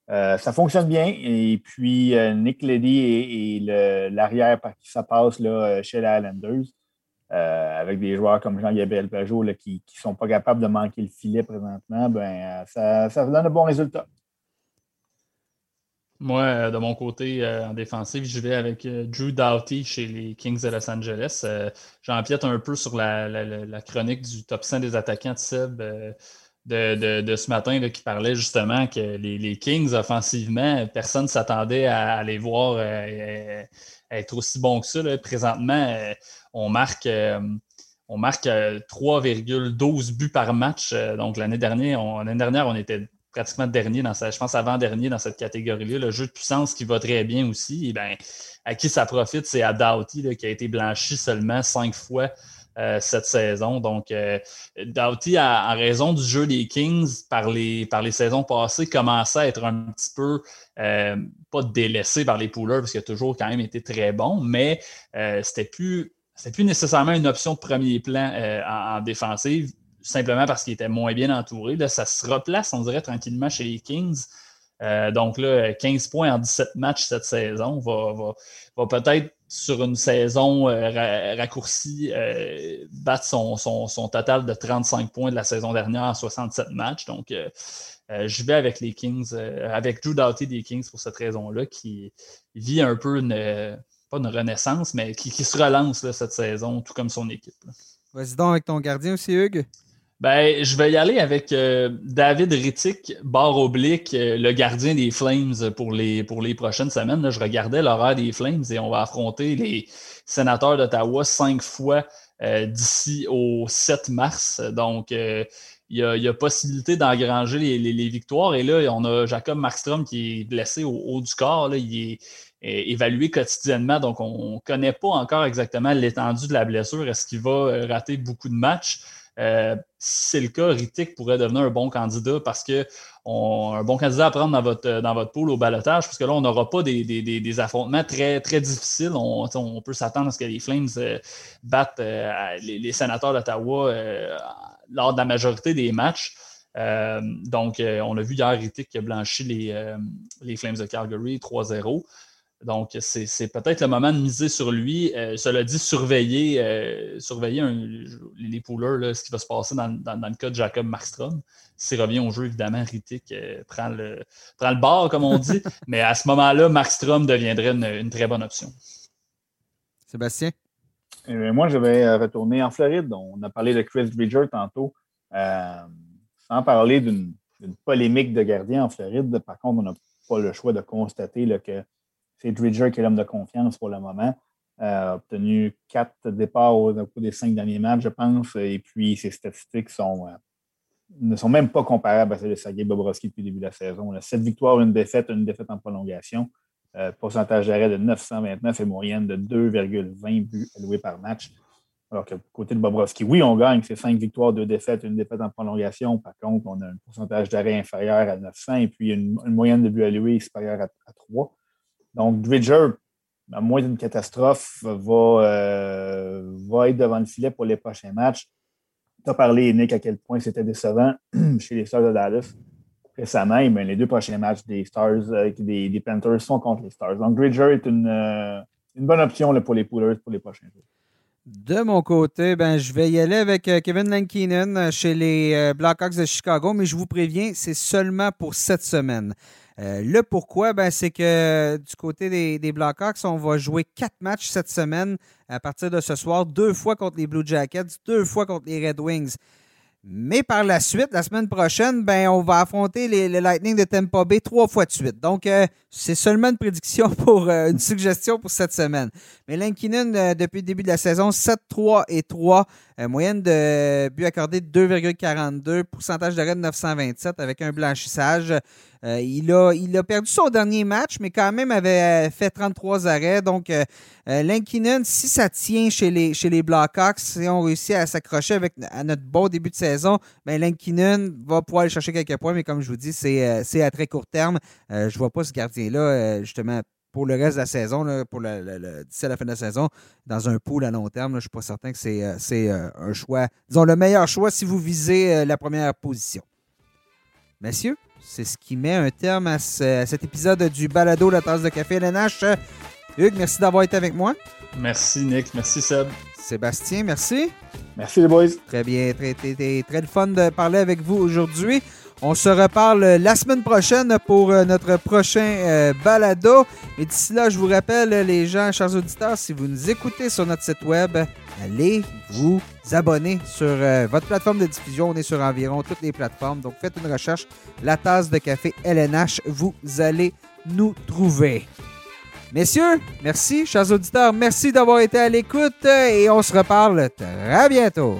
C: ça fonctionne bien. Et puis, Nick Ledy et, l'arrière par qui ça passe là, chez les Islanders, avec des joueurs comme Jean-Gabriel Pajot qui ne sont pas capables de manquer le filet présentement, ben, ça, ça donne de bons résultats.
B: Moi, euh, de mon côté, euh, en défensive, je vais avec euh, Drew Doughty chez les Kings de Los Angeles. J'empiète un peu sur la, chronique du top 100 des attaquants de Seb de, ce matin qui parlait justement que les, Kings, offensivement, personne ne s'attendait à, les voir être aussi bons que ça. Présentement, on marque on marque 3,12 buts par match. Donc, l'année dernière, l'année dernière, on était pratiquement dernier dans sa, je pense avant-dernier dans cette catégorie-là. Le jeu de puissance qui va très bien aussi. Et ben, à qui ça profite, c'est à Doughty qui a été blanchi seulement cinq fois euh, cette saison. Donc, euh, Doughty, en raison du jeu des Kings par les, par les saisons passées, commençait à être un petit peu, euh, pas délaissé par les pouleurs, parce qu'il a toujours quand même été très bon, mais c'était plus, plus nécessairement une option de premier plan en, défensive simplement parce qu'il était moins bien entouré. Là, ça se replace, on dirait, tranquillement chez les Kings. Euh, donc là, 15 points en 17 matchs cette saison va, peut-être sur une saison euh, raccourcie euh, battre son, total de 35 points de la saison dernière en 67 matchs. Donc je vais avec les Kings, avec Drew Doughty des Kings pour cette raison-là, qui vit un peu une, pas une renaissance, mais qui, se relance cette saison, tout comme son équipe.
A: Vas-y donc avec ton gardien aussi, Hugues.
B: Ben, je vais y aller avec euh, David Rittick, barre oblique, euh, le gardien des Flames pour les, pour les prochaines semaines. je regardais l'horaire des Flames et on va affronter les sénateurs d'Ottawa cinq fois euh, d'ici au 7 mars. Donc, il y, a, possibilité d'engranger les, victoires. Et là, on a Jacob Markstrom qui est blessé au haut du corps. Il est évalué quotidiennement. Donc, on ne connaît pas encore exactement l'étendue de la blessure. Est-ce qu'il va rater beaucoup de matchs? Euh, c'est le cas, Ritik pourrait devenir un bon candidat parce que un bon candidat à prendre dans votre, dans votre pool au balotage, parce que là, on n'aura pas des, affrontements très, très difficiles. On, peut s'attendre à ce que les Flames euh, battent euh, les, sénateurs d'Ottawa lors de la majorité des matchs. donc, on a vu hier Ritik qui a blanchi les, les Flames de Calgary 3-0. Donc, c'est peut-être le moment de miser sur lui. Euh, cela dit, surveiller, euh, surveiller les poolers, ce qui va se passer dans, le cas de Jacob Markstrom. S'il revient au jeu, évidemment, Rittik euh, prend, le, prend le bord, comme on dit. mais à ce moment-là, Markstrom deviendrait une, très bonne option.
A: Sébastien?
C: moi, je vais retourner en Floride. On a parlé de Chris Bridger tantôt. sans parler d'une polémique de gardien en Floride, par contre, on n'a pas le choix de constater que c'est Dridger qui est l'homme de confiance pour le moment. Euh, obtenu quatre départs au, cours des cinq derniers matchs, je pense. Et puis, ses statistiques euh, ne sont même pas comparables à celles de Sergei Bobrovski depuis le début de la saison. Sept victoires, une défaite, une défaite en prolongation. Euh, pourcentage d'arrêt de 929 et moyenne de 2,20 buts alloués par match. Alors que côté de Bobrovski, oui, on gagne, c'est cinq victoires, deux défaites, une défaite en prolongation. Par contre, on a un pourcentage d'arrêt inférieur à 900 et puis une, moyenne de buts alloués supérieure à, à 3. Donc, Dridger, à moins d'une catastrophe, euh, va, être devant le filet pour les prochains matchs. Tu as parlé, Nick, à quel point c'était décevant chez les Stars de Dallas. récemment. Ben, les deux prochains matchs des Stars, des, Panthers sont contre les Stars. Donc, Bridger est une, une bonne option pour les Poolers pour les prochains jours.
A: De mon côté, ben, je vais y aller avec Kevin Lankinen chez les Blackhawks de Chicago, mais je vous préviens, c'est seulement pour cette semaine. Euh, le pourquoi, ben, c'est que du côté des, Blackhawks, on va jouer quatre matchs cette semaine à partir de ce soir, deux fois contre les Blue Jackets, deux fois contre les Red Wings. Mais par la suite, la semaine prochaine, ben, on va affronter les, le Lightning de Tampa Bay trois fois de suite. Donc, euh, c'est seulement une prédiction pour euh, une suggestion pour cette semaine. Mais Lankinen, euh, depuis le début de la saison, 7, 3 et 3. moyenne de buts accordés de 2,42. Pourcentage d'arrêt de 927 avec un blanchissage. Il, a, il a perdu son dernier match, mais quand même avait fait 33 arrêts. Donc, Lankinen, si ça tient chez les, Blackhawks, si on réussit à s'accrocher avec à notre bon début de saison, ben Lankinen va pouvoir aller chercher quelques points. Mais comme je vous dis, c'est à très court terme. je ne vois pas ce gardien là euh, justement, pour le reste de la saison, pour d'ici à la fin de la saison, dans un pool à long terme, je ne suis pas certain que c'est, euh, euh, un choix, disons, le meilleur choix si vous visez la première position. Messieurs, c'est ce qui met un terme à, cet épisode du balado La tasse de café LNH. Hugues, merci d'avoir été avec moi.
B: Merci Nick, merci Seb.
A: Sébastien, merci.
C: Merci les boys.
A: Très bien, très, très, très, très le fun de parler avec vous aujourd'hui. On se reparle la semaine prochaine pour euh, notre prochain euh, balado. Et d'ici là, je vous rappelle, les gens, chers auditeurs, si vous nous écoutez sur notre site web, allez vous abonner sur euh, votre plateforme de diffusion. On est sur environ toutes les plateformes. Donc, faites une recherche. La tasse de café LNH, vous allez nous trouver. Messieurs, merci. Chers auditeurs, merci d'avoir été à l'écoute et on se reparle très bientôt.